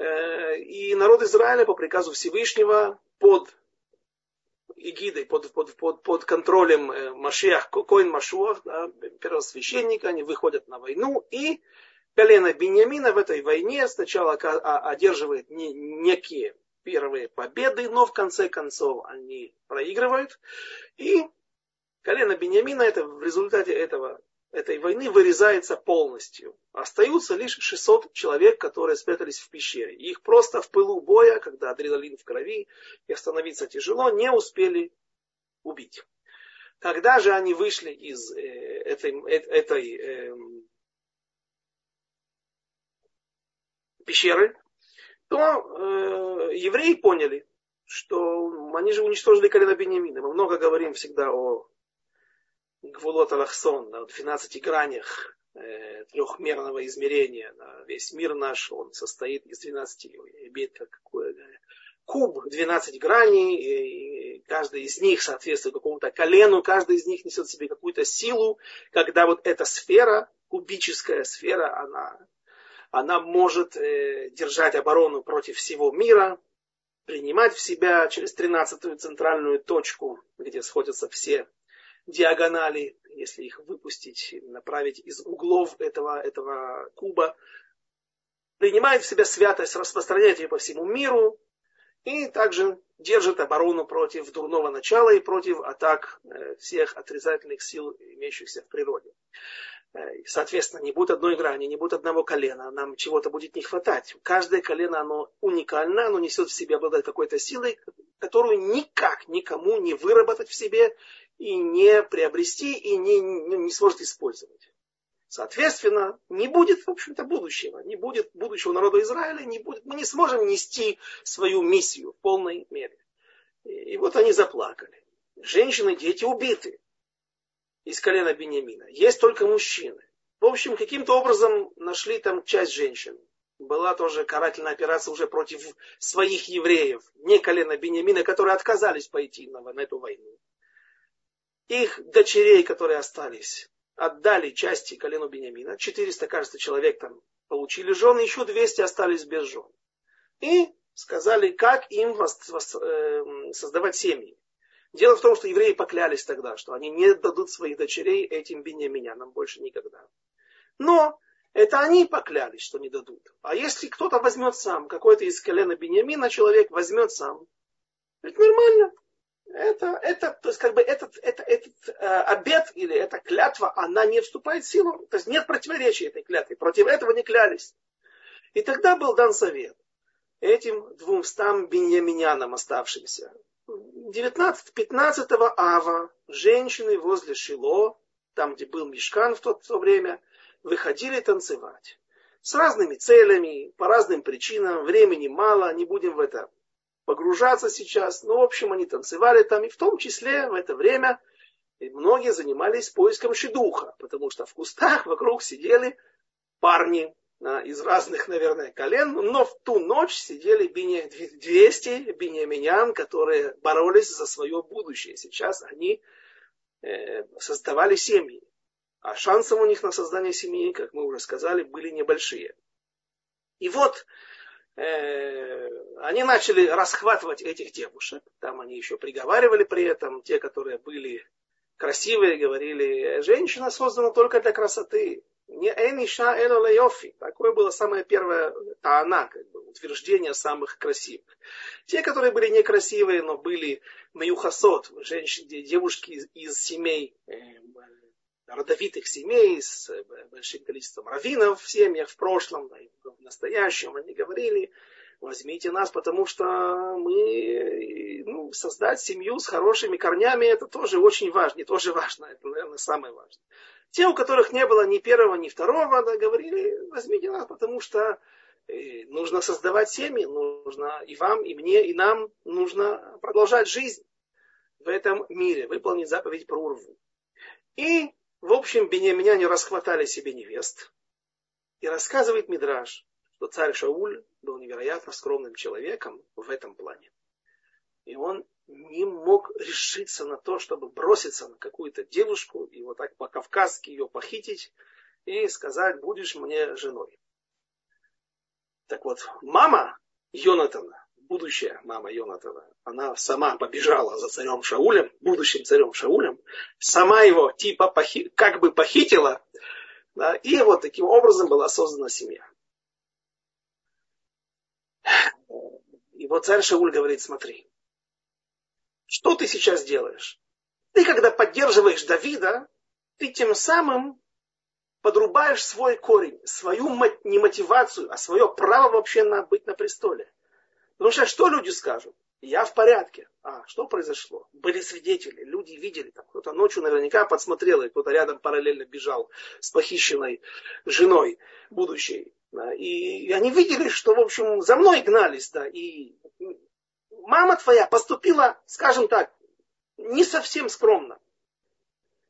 Э, и народ Израиля по приказу Всевышнего под эгидой, под, под, под, под контролем э, Машиах, Коин Машуах, да, первосвященника, они выходят на войну, и колено Беньямина в этой войне сначала одерживает некие первые победы, но в конце концов они проигрывают. И колено Беньямина это в результате этого этой войны вырезается полностью. Остаются лишь 600 человек, которые спрятались в пещере. Их просто в пылу боя, когда адреналин в крови, и остановиться тяжело, не успели убить. Когда же они вышли из э, этой, э, этой э, пещеры, то э, евреи поняли, что они же уничтожили колено Бениамина. Мы много говорим всегда о Гвулот Алахсон, на 12 гранях э, трехмерного измерения. Весь мир наш, он состоит из 12, имеет какое куб, 12 граней, и каждый из них соответствует какому-то колену, каждый из них несет в себе какую-то силу, когда вот эта сфера, кубическая сфера, она, она может э, держать оборону против всего мира, принимать в себя через 13-ю центральную точку, где сходятся все диагонали, если их выпустить, направить из углов этого, этого куба, принимает в себя святость, распространяет ее по всему миру и также держит оборону против дурного начала и против атак э, всех отрицательных сил, имеющихся в природе. Э, соответственно, не будет одной грани, не будет одного колена, нам чего-то будет не хватать. Каждое колено, оно уникально, оно несет в себе обладает какой-то силой, которую никак никому не выработать в себе и не приобрести, и не, не, не сможет использовать. Соответственно, не будет, в общем-то, будущего. Не будет будущего народа Израиля, не будет, мы не сможем нести свою миссию в полной мере. И, и вот они заплакали. Женщины, дети убиты из колена Бениамина. Есть только мужчины. В общем, каким-то образом нашли там часть женщин. Была тоже карательная операция уже против своих евреев, не колена Бениамина, которые отказались пойти на, на эту войну их дочерей, которые остались, отдали части колену Бениамина. 400, кажется, человек там получили жены, еще 200 остались без жен. И сказали, как им э, создавать семьи. Дело в том, что евреи поклялись тогда, что они не дадут своих дочерей этим бениаминянам больше никогда. Но это они поклялись, что не дадут. А если кто-то возьмет сам, какой-то из колена Бениамина человек возьмет сам, это нормально. Это, это, то есть как бы этот, это, этот э, обед или эта клятва, она не вступает в силу. То есть нет противоречия этой клятве. Против этого не клялись. И тогда был дан совет этим двумстам беньяминянам оставшимся. 19-15 ава женщины возле Шило, там, где был мешкан в то, в то время, выходили танцевать. С разными целями, по разным причинам, времени мало, не будем в это погружаться сейчас. Ну, в общем, они танцевали там, и в том числе в это время многие занимались поиском шедуха, потому что в кустах вокруг сидели парни из разных, наверное, колен, но в ту ночь сидели 200 бенеминян, которые боролись за свое будущее. Сейчас они э, создавали семьи. А шансов у них на создание семьи, как мы уже сказали, были небольшие. И вот Э, они начали расхватывать этих девушек. Там они еще приговаривали при этом, те, которые были красивые говорили, женщина создана только для красоты. Не эниша элолайофи. Такое было самое первое таана, как бы, утверждение самых красивых. Те, которые были некрасивые, но были маюхасот, женщины, девушки из, из семей, э, родовитых семей, с э, большим количеством раввинов в семьях в прошлом, в настоящем, они говорили, возьмите нас, потому что мы, ну, создать семью с хорошими корнями, это тоже очень важно, не тоже важно, это, наверное, самое важное. Те, у которых не было ни первого, ни второго, да, говорили, возьмите нас, потому что э, нужно создавать семьи, нужно и вам, и мне, и нам нужно продолжать жизнь в этом мире, выполнить заповедь про урву. И, в общем, бенеминяне расхватали себе невест. И рассказывает Мидраш, что царь Шауль был невероятно скромным человеком в этом плане. И он не мог решиться на то, чтобы броситься на какую-то девушку и вот так по-кавказски ее похитить и сказать, будешь мне женой. Так вот, мама Йонатана, будущая мама Йонатана, она сама побежала за царем Шаулем, будущим царем Шаулем, сама его типа похи, как бы похитила, да, и вот таким образом была создана семья. И вот царь Шауль говорит, смотри, что ты сейчас делаешь? Ты, когда поддерживаешь Давида, ты тем самым подрубаешь свой корень, свою не мотивацию, а свое право вообще на быть на престоле. Потому что что люди скажут? Я в порядке. А, что произошло? Были свидетели, люди видели, там кто-то ночью наверняка подсмотрел, и кто-то рядом параллельно бежал с похищенной женой будущей. И они видели, что, в общем, за мной гнались, да, и мама твоя поступила, скажем так, не совсем скромно.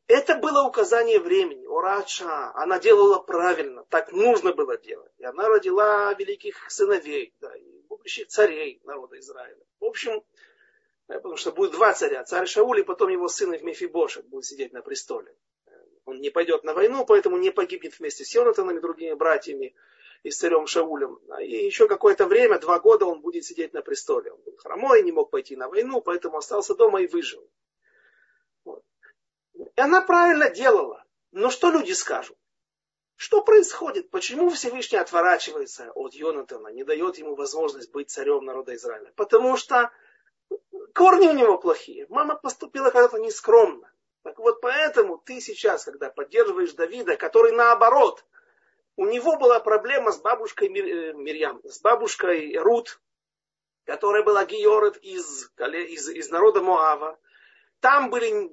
Это было указание времени. Орача, она делала правильно, так нужно было делать. И она родила великих сыновей, да, и будущих царей народа Израиля. В общем, потому что будет два царя, царь Шауль и потом его сын Мефибошет будет сидеть на престоле. Он не пойдет на войну, поэтому не погибнет вместе с Йонатаном и другими братьями и с царем Шаулем. И еще какое-то время, два года он будет сидеть на престоле. Он был хромой, не мог пойти на войну, поэтому остался дома и выжил. Вот. И она правильно делала. Но что люди скажут? Что происходит? Почему Всевышний отворачивается от Йонатана, не дает ему возможность быть царем народа Израиля? Потому что корни у него плохие. Мама поступила когда-то нескромно. Так вот поэтому ты сейчас, когда поддерживаешь Давида, который наоборот – у него была проблема с бабушкой э, Мирьям, с бабушкой Рут, которая была Георет из, из, из народа Моава. Там были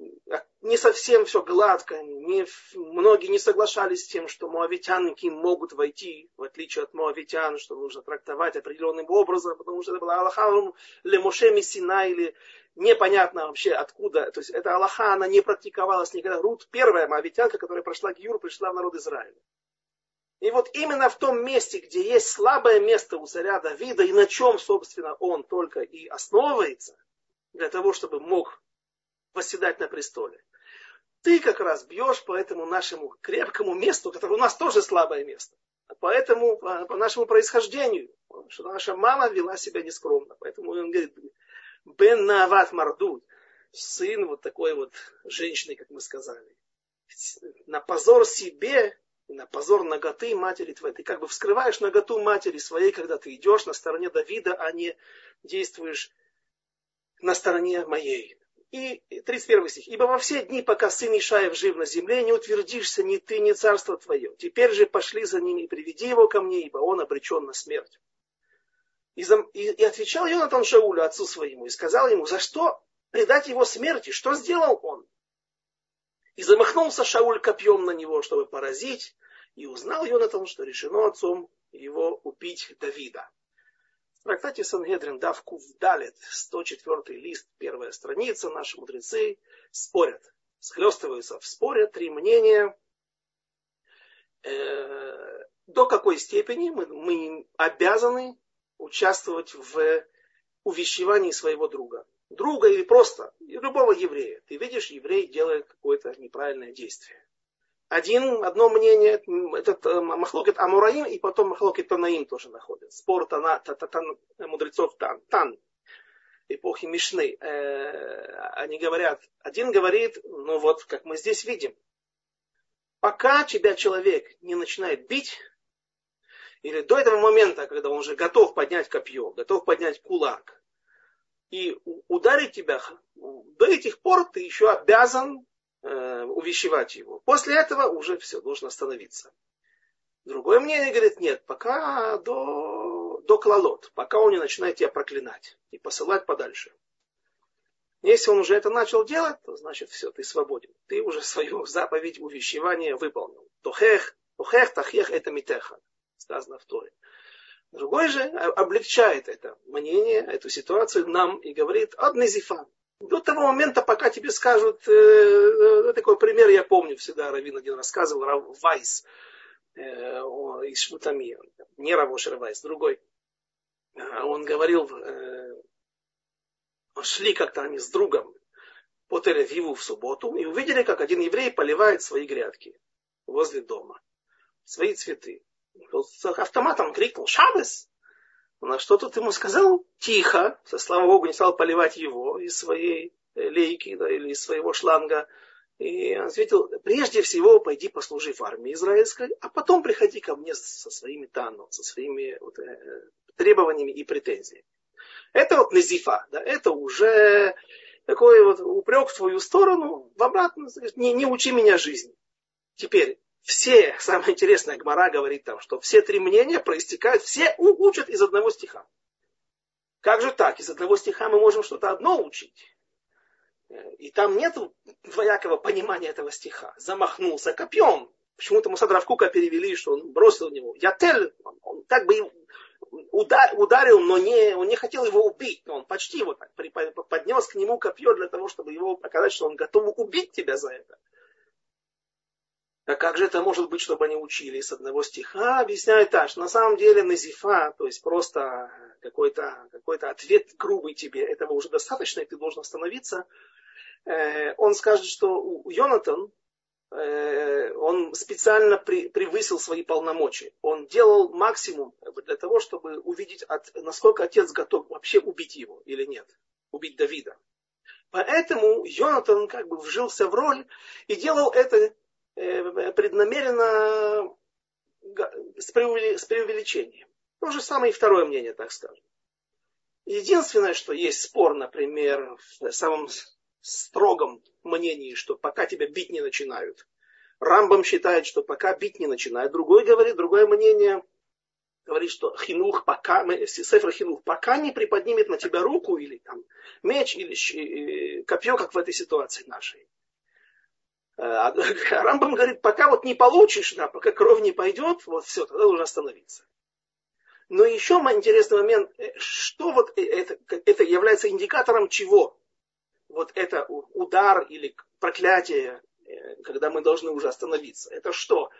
не совсем все гладко, не, многие не соглашались с тем, что моавитянки могут войти, в отличие от моавитян, что нужно трактовать определенным образом, потому что это была Аллаха Лемоше Мессина или непонятно вообще откуда. То есть эта Аллаха, она не практиковалась никогда. Рут, первая моавитянка, которая прошла Гиюр, пришла в народ Израиля. И вот именно в том месте, где есть слабое место у царя Давида, и на чем, собственно, он только и основывается, для того, чтобы мог восседать на престоле, ты как раз бьешь по этому нашему крепкому месту, которое у нас тоже слабое место. По этому, по нашему происхождению, что наша мама вела себя нескромно. Поэтому он говорит, Бен Нават Мардут, сын вот такой вот женщины, как мы сказали. На позор себе на позор ноготы матери твоей. Ты как бы вскрываешь ноготу матери своей, когда ты идешь на стороне Давида, а не действуешь на стороне моей. И 31 стих. «Ибо во все дни, пока сын Ишаев жив на земле, не утвердишься ни ты, ни царство твое. Теперь же пошли за ним и приведи его ко мне, ибо он обречен на смерть». И, за, и, отвечал Йонатан Шаулю, отцу своему, и сказал ему, за что предать его смерти? Что сделал он? И замахнулся Шауль копьем на него, чтобы поразить. И узнал Йонатан, что решено отцом его убить Давида. В трактате Сангедрин Давку Далит, 104 лист, первая страница, наши мудрецы спорят, схлестываются в споре, три мнения. Э, до какой степени мы, мы обязаны участвовать в увещевании своего друга друга или просто любого еврея. Ты видишь, еврей делает какое-то неправильное действие. Один, одно мнение, этот э, махлокет Амураим, и потом махлокет Танаим тоже находит. Спор тана, та, та, та, мудрецов Тан, Тан, эпохи Мишны. Э, они говорят, один говорит, Ну вот, как мы здесь видим, пока тебя человек не начинает бить, или до этого момента, когда он уже готов поднять копье, готов поднять кулак и ударить тебя, до этих пор ты еще обязан э, увещевать его. После этого уже все, должен остановиться. Другое мнение говорит, нет, пока до, до клалот, пока он не начинает тебя проклинать и посылать подальше. Если он уже это начал делать, то значит все, ты свободен. Ты уже свою заповедь увещевания выполнил. Тохех, тохех, тахех, это митеха сказано в Торе. Другой же облегчает это мнение, эту ситуацию нам и говорит «Аднезифан». До того момента, пока тебе скажут, э, э, такой пример я помню всегда, Равин один рассказывал, Рав Вайс э, из Шмутами, не Равошер Вайс, другой. А он говорил, э, шли как-то они с другом по Тель-Авиву в субботу и увидели, как один еврей поливает свои грядки возле дома, свои цветы с автоматом крикнул «Шабес!» На что тут ему сказал тихо, слава Богу, не стал поливать его из своей э, лейки да, или из своего шланга. И он ответил, прежде всего пойди послужи в армии израильской, а потом приходи ко мне со своими тану, со своими вот, э, требованиями и претензиями. Это вот назифа, да, это уже такой вот упрек в твою сторону, в обратную, не, не учи меня жизни. Теперь, все, самое интересное, Гмара говорит там, что все три мнения проистекают, все учат из одного стиха. Как же так? Из одного стиха мы можем что-то одно учить. И там нет двоякого понимания этого стиха. Замахнулся копьем. Почему-то Мусадравкука перевели, что он бросил в него. Ятель, он как бы ударил, но не, он не хотел его убить. Но он почти вот так поднес к нему копье для того, чтобы его показать, что он готов убить тебя за это. А как же это может быть, чтобы они учили с одного стиха? Объясняет так, что на самом деле назифа, то есть просто какой-то какой ответ грубый тебе, этого уже достаточно, и ты должен остановиться. Э, он скажет, что у Йонатан, э, он специально превысил свои полномочия. Он делал максимум для того, чтобы увидеть, насколько отец готов вообще убить его или нет, убить Давида. Поэтому Йонатан как бы вжился в роль и делал это преднамеренно с преувеличением. То же самое и второе мнение, так скажем. Единственное, что есть спор, например, в самом строгом мнении, что пока тебя бить не начинают. Рамбам считает, что пока бить не начинают. Другой говорит, другое мнение говорит, что хинух пока, сефер хинух пока не приподнимет на тебя руку или там меч или копье, как в этой ситуации нашей. А Рамбам говорит, пока вот не получишь, да, пока кровь не пойдет, вот все, тогда нужно остановиться. Но еще интересный момент, э, что вот э, это, это является индикатором чего? Вот это удар или проклятие, э, когда мы должны уже остановиться. Это что?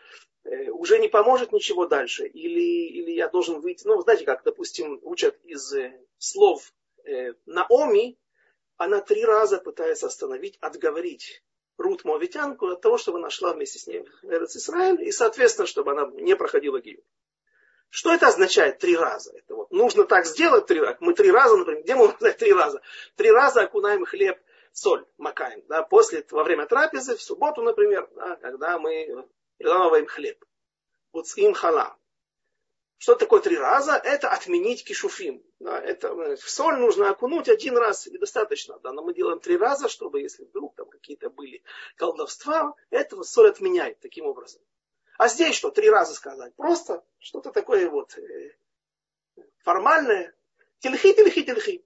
Уже не поможет ничего дальше? Или, или я должен выйти? Ну, знаете, как, допустим, учат из слов Наоми, она три раза пытается остановить, отговорить Рут Моавитянку от того, чтобы она шла вместе с ней в Эрец Исраиль, и, соответственно, чтобы она не проходила гию. Что это означает три раза? Это вот нужно так сделать три раза. Мы три раза, например, где мы можем три раза? Три раза окунаем хлеб, соль макаем. Да, после, во время трапезы, в субботу, например, да, когда мы приламываем хлеб. Вот с им халам. Что такое три раза? Это отменить кишуфим. Да, это, в соль нужно окунуть один раз и достаточно. Да, но мы делаем три раза, чтобы если вдруг там какие-то были колдовства, этого соль отменяет таким образом. А здесь что, три раза сказать? Просто что-то такое вот э, формальное. Тельхи, тельхи, тельхи.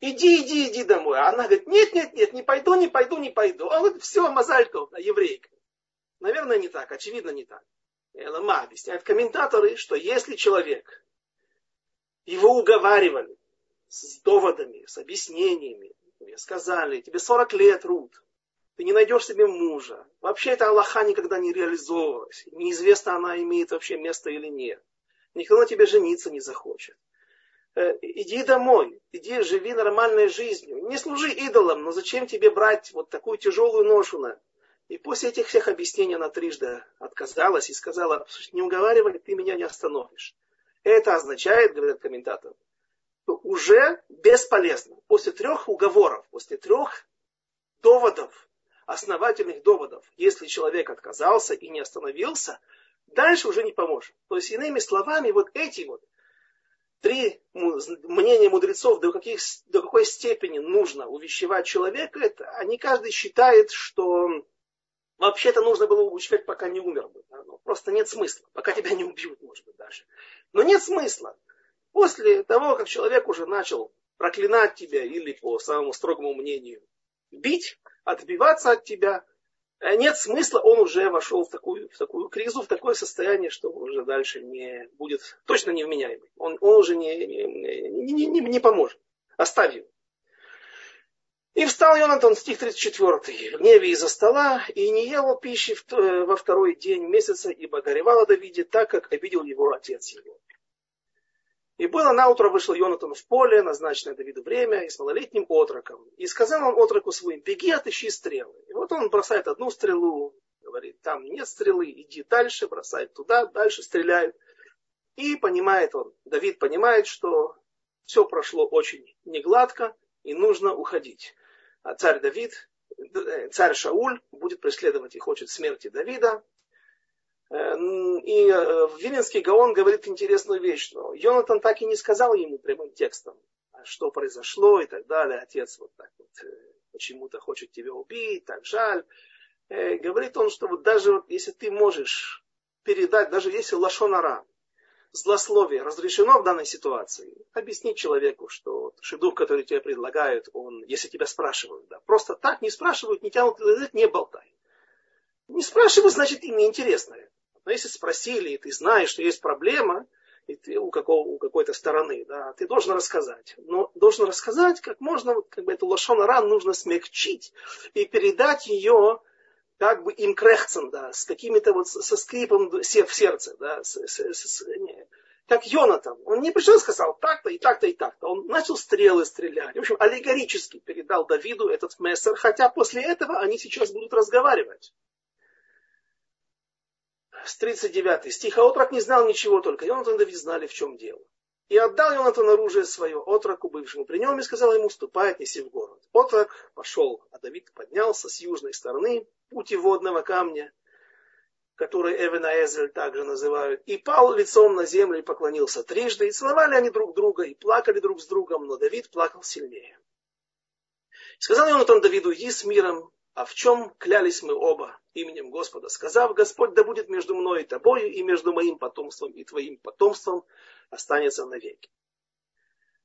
Иди, иди, иди домой. А она говорит, нет, нет, нет, не пойду, не пойду, не пойду. А вот все, мозалька, еврейка. Наверное, не так, очевидно, не так. Элама объясняют комментаторы, что если человек, его уговаривали с доводами, с объяснениями, мне сказали, тебе 40 лет, Рут, ты не найдешь себе мужа. Вообще эта Аллаха никогда не реализовывалась. Неизвестно, она имеет вообще место или нет. Никто на тебе жениться не захочет. Э, иди домой, иди живи нормальной жизнью. Не служи идолам, но зачем тебе брать вот такую тяжелую ношу на и после этих всех объяснений она трижды отказалась и сказала, не уговаривай, ты меня не остановишь. Это означает, говорят комментаторы, уже бесполезно. После трех уговоров, после трех доводов основательных доводов, если человек отказался и не остановился, дальше уже не поможет. То есть, иными словами, вот эти вот три мнения мудрецов, до, каких, до какой степени нужно увещевать человека, это они каждый считает, что вообще-то нужно было увещевать, пока не умер бы. Да? Ну, просто нет смысла, пока тебя не убьют, может быть, даже. Но нет смысла. После того, как человек уже начал проклинать тебя или по самому строгому мнению бить, отбиваться от тебя, э, нет смысла, он уже вошел в такую, в такую кризу, в такое состояние, что уже дальше не будет точно невменяемый. Он, он уже не, не, не, не, не поможет. Оставь его. И встал Йонатан, стих 34, в гневе из-за стола, и не ел пищи э, во второй день месяца, ибо горевал о Давиде, так как обидел его отец его. И было на утро вышел Йонатан в поле, назначенное Давиду время, и с малолетним отроком. И сказал он отроку своим, беги, отыщи стрелы. И вот он бросает одну стрелу, говорит, там нет стрелы, иди дальше, бросает туда, дальше стреляет. И понимает он, Давид понимает, что все прошло очень негладко, и нужно уходить. А царь Давид, э, царь Шауль будет преследовать и хочет смерти Давида, Эм, и э, Виленский Гаон говорит интересную вещь, но Йонатан так и не сказал ему прямым текстом, а что произошло и так далее. Отец вот так вот э, почему-то хочет тебя убить, так жаль. Э, говорит он, что вот даже вот если ты можешь передать, даже если лошонара, злословие разрешено в данной ситуации, объяснить человеку, что шедух, который тебе предлагают, он, если тебя спрашивают, да, просто так не спрашивают, не тянут язык, не болтай. Не спрашивают, значит, им неинтересно. Но если спросили, и ты знаешь, что есть проблема, и ты у, какого, у какой-то стороны, да, ты должен рассказать. Но должен рассказать, как можно, как бы эту лошон ран нужно смягчить и передать ее как бы им крехцем, да, с какими-то вот, со скрипом в сердце, да, с, с, с, не, как Йонатан. Он не пришел и сказал так-то и так-то и так-то. Он начал стрелы стрелять. В общем, аллегорически передал Давиду этот мессер, хотя после этого они сейчас будут разговаривать с 39 стиха. Отрок не знал ничего только. Йонатан и Давид знали, в чем дело. И отдал Йонатан оружие свое отроку бывшему при нем и сказал ему, ступай, отнеси в город. Отрок пошел, а Давид поднялся с южной стороны пути водного камня, который Эвенаэзель также называют, и пал лицом на землю и поклонился трижды, и целовали они друг друга, и плакали друг с другом, но Давид плакал сильнее. сказал Йонатан Давиду, иди с миром, а в чем клялись мы оба именем Господа, сказав, Господь да будет между мной и тобою, и между моим потомством и твоим потомством останется навеки.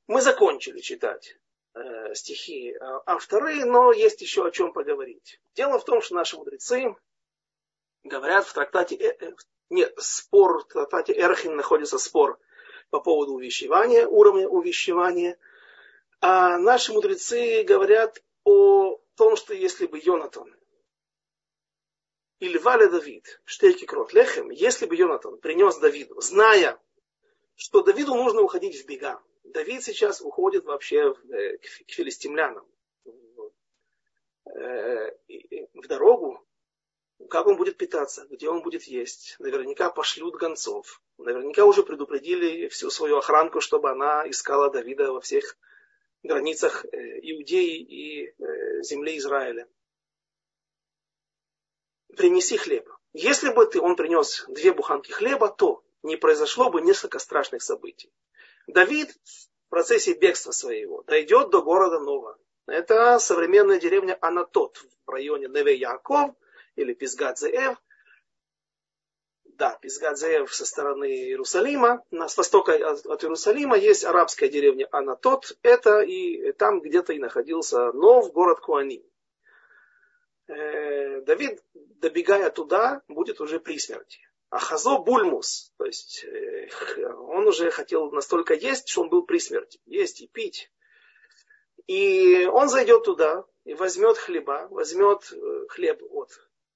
Мы закончили читать э, стихи э, авторы, но есть еще о чем поговорить. Дело в том, что наши мудрецы говорят в трактате, э, э, нет, спор, в трактате Эрхин находится спор по поводу увещевания, уровня увещевания, а наши мудрецы говорят о том, что если бы Йонатан или Валя Давид, штейки крот лехем, если бы Йонатан принес Давиду, зная, что Давиду нужно уходить в бега. Давид сейчас уходит вообще э, к филистимлянам. Э, в дорогу, как он будет питаться, где он будет есть. Наверняка пошлют гонцов. Наверняка уже предупредили всю свою охранку, чтобы она искала Давида во всех границах э, Иудеи и земли Израиля. Принеси хлеб. Если бы ты, он принес две буханки хлеба, то не произошло бы несколько страшных событий. Давид в процессе бегства своего дойдет до города Нова. Это современная деревня Анатот в районе Неве-Яков или Пизгадзеев да, Пизгадзеев со стороны Иерусалима, с востока от Иерусалима есть арабская деревня Анатот, это и там где-то и находился Нов, город Куаним. Э, Давид, добегая туда, будет уже при смерти. А Хазо Бульмус, то есть э, он уже хотел настолько есть, что он был при смерти. Есть и пить. И он зайдет туда и возьмет хлеба, возьмет э, хлеб от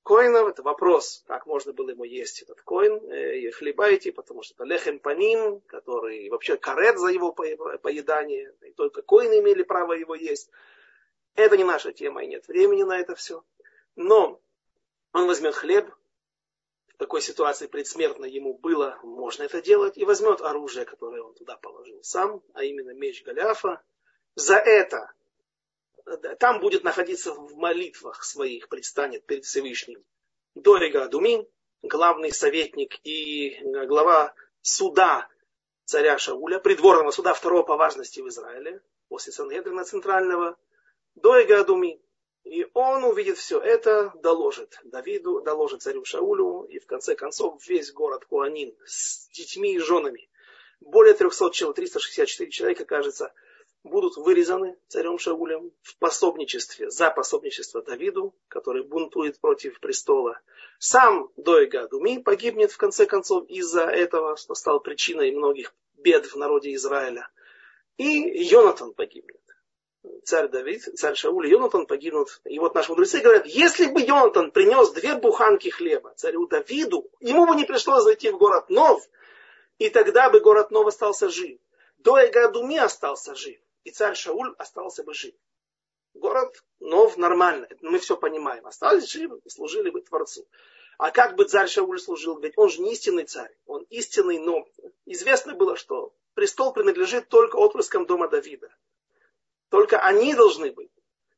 коинов, это вопрос, как можно было ему есть этот коин, э, и хлеба идти, потому что это лехем паним, который вообще карет за его поедание, и только коины имели право его есть. Это не наша тема, и нет времени на это все. Но он возьмет хлеб, такой ситуации предсмертно ему было, можно это делать, и возьмет оружие, которое он туда положил сам, а именно меч Голиафа. За это там будет находиться в молитвах своих, предстанет перед Всевышним. Дорига Адумин, главный советник и глава суда царя Шауля, придворного суда второго по важности в Израиле, после Сангедрина центрального, Дорига Адумин. И он увидит все это, доложит Давиду, доложит царю Шаулю, и в конце концов весь город Куанин с детьми и женами, более 300 человек, 364 человека, кажется, будут вырезаны царем Шаулем в пособничестве, за пособничество Давиду, который бунтует против престола. Сам Дойга Думи погибнет в конце концов из-за этого, что стал причиной многих бед в народе Израиля. И Йонатан погибнет царь Давид, царь Шауль и Йонатан погибнут. И вот наши мудрецы говорят, если бы Йонатан принес две буханки хлеба царю Давиду, ему бы не пришлось зайти в город Нов, и тогда бы город Нов остался жив. До Эгадуми остался жив, и царь Шауль остался бы жив. Город Нов нормально, мы все понимаем. Остались живы, служили бы Творцу. А как бы царь Шауль служил? Ведь он же не истинный царь, он истинный, но известно было, что престол принадлежит только отпрыскам дома Давида. Только они должны быть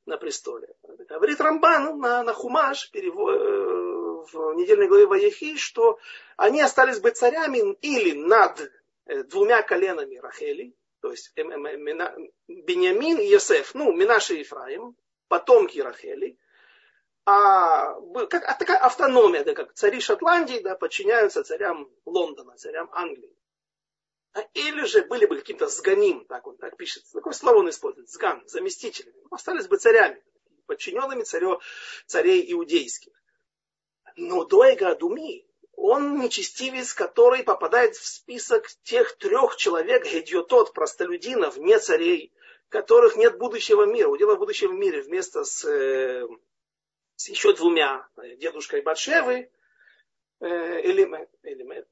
на престоле. Говорит Рамбан на, на Хумаш э, в недельной главе Ваехи, что они остались бы царями или над э, двумя коленами Рахели, то есть э, Бениамин и Йосеф, ну, Минаши и Ефраим, потомки Рахели, а как, а такая автономия, да, как цари Шотландии да, подчиняются царям Лондона, царям Англии. А или же были бы каким-то сганим, так он так пишет, такое слово он использует, сган, заместителями, остались бы царями, подчиненными царю, царей иудейских. Но Дуэга Адуми, он нечестивец, который попадает в список тех трех человек, гедиотот, простолюдинов, не царей, которых нет будущего мира, удела будущего мира вместо с, э, с еще двумя, дедушкой Батшевы, э, или, или,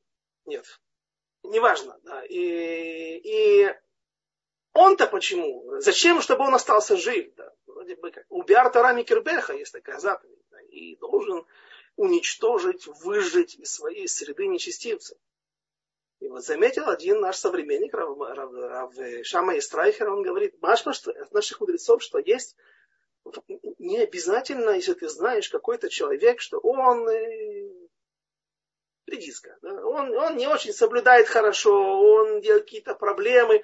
нет, неважно. Да. И, и он-то почему? Зачем, чтобы он остался жив? Да? Вроде бы как. У Биартарами Кирбеха есть такая заповедь. Да, и должен уничтожить, выжить из своей среды нечестивцев. И вот заметил один наш современник, Рав, Рав, Рав Шама Истрайхер, он говорит, Машма, что от наших мудрецов, что есть не обязательно, если ты знаешь какой-то человек, что он э, редиска. Да? Он, он не очень соблюдает хорошо, он делает какие-то проблемы,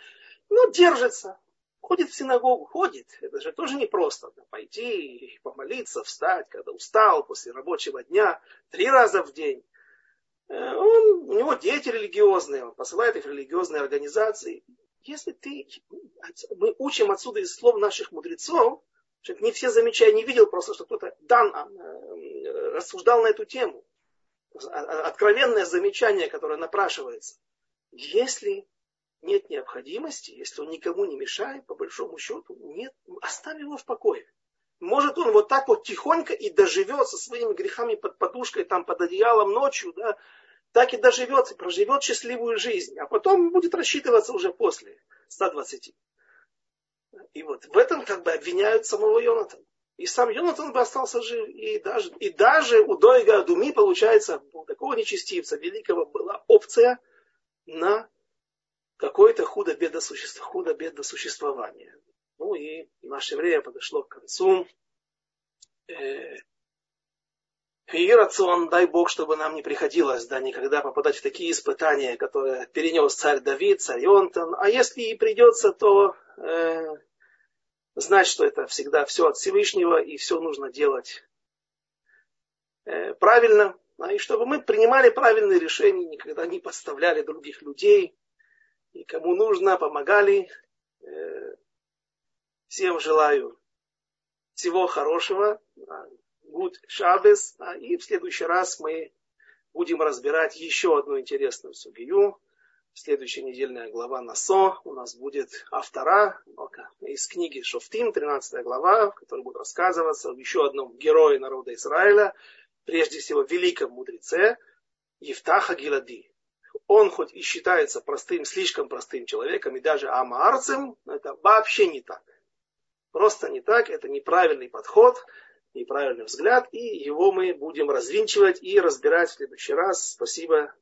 но держится. Ходит в синагогу, ходит. Это же тоже непросто. Да, пойти, помолиться, встать, когда устал после рабочего дня, три раза в день. Э, он, у него дети религиозные, он посылает их в религиозные организации. Если ты, мы учим отсюда из слов наших мудрецов, что не все замечая, не видел просто, что кто-то дан, э, рассуждал на эту тему откровенное замечание, которое напрашивается. Если нет необходимости, если он никому не мешает, по большому счету, нет, оставь его в покое. Может он вот так вот тихонько и доживет со своими грехами под подушкой, там под одеялом ночью, да, так и доживет, и проживет счастливую жизнь, а потом будет рассчитываться уже после 120. И вот в этом как бы обвиняют самого Йонатана. И сам Йонатан бы остался жив. И даже, и даже у Дойга Думи, получается, у такого нечестивца великого была опция на какое-то худо-бедно существо, худо существование. Ну и наше время подошло к концу. Э, и рацион, дай Бог, чтобы нам не приходилось да, никогда попадать в такие испытания, которые перенес царь Давид, царь Йонтан. А если и придется, то э, знать, что это всегда все от Всевышнего и все нужно делать э, правильно, а и чтобы мы принимали правильные решения, никогда не подставляли других людей, и кому нужно, помогали. Э, всем желаю всего хорошего, good Shabbos, и в следующий раз мы будем разбирать еще одну интересную сугию, Следующая недельная глава Насо у нас будет автора из книги Шофтим, 13 глава, в которой будет рассказываться об еще одном герое народа Израиля, прежде всего великом мудреце Евтаха Гилади. Он хоть и считается простым, слишком простым человеком, и даже амарцем, но это вообще не так. Просто не так, это неправильный подход, неправильный взгляд, и его мы будем развинчивать и разбирать в следующий раз. Спасибо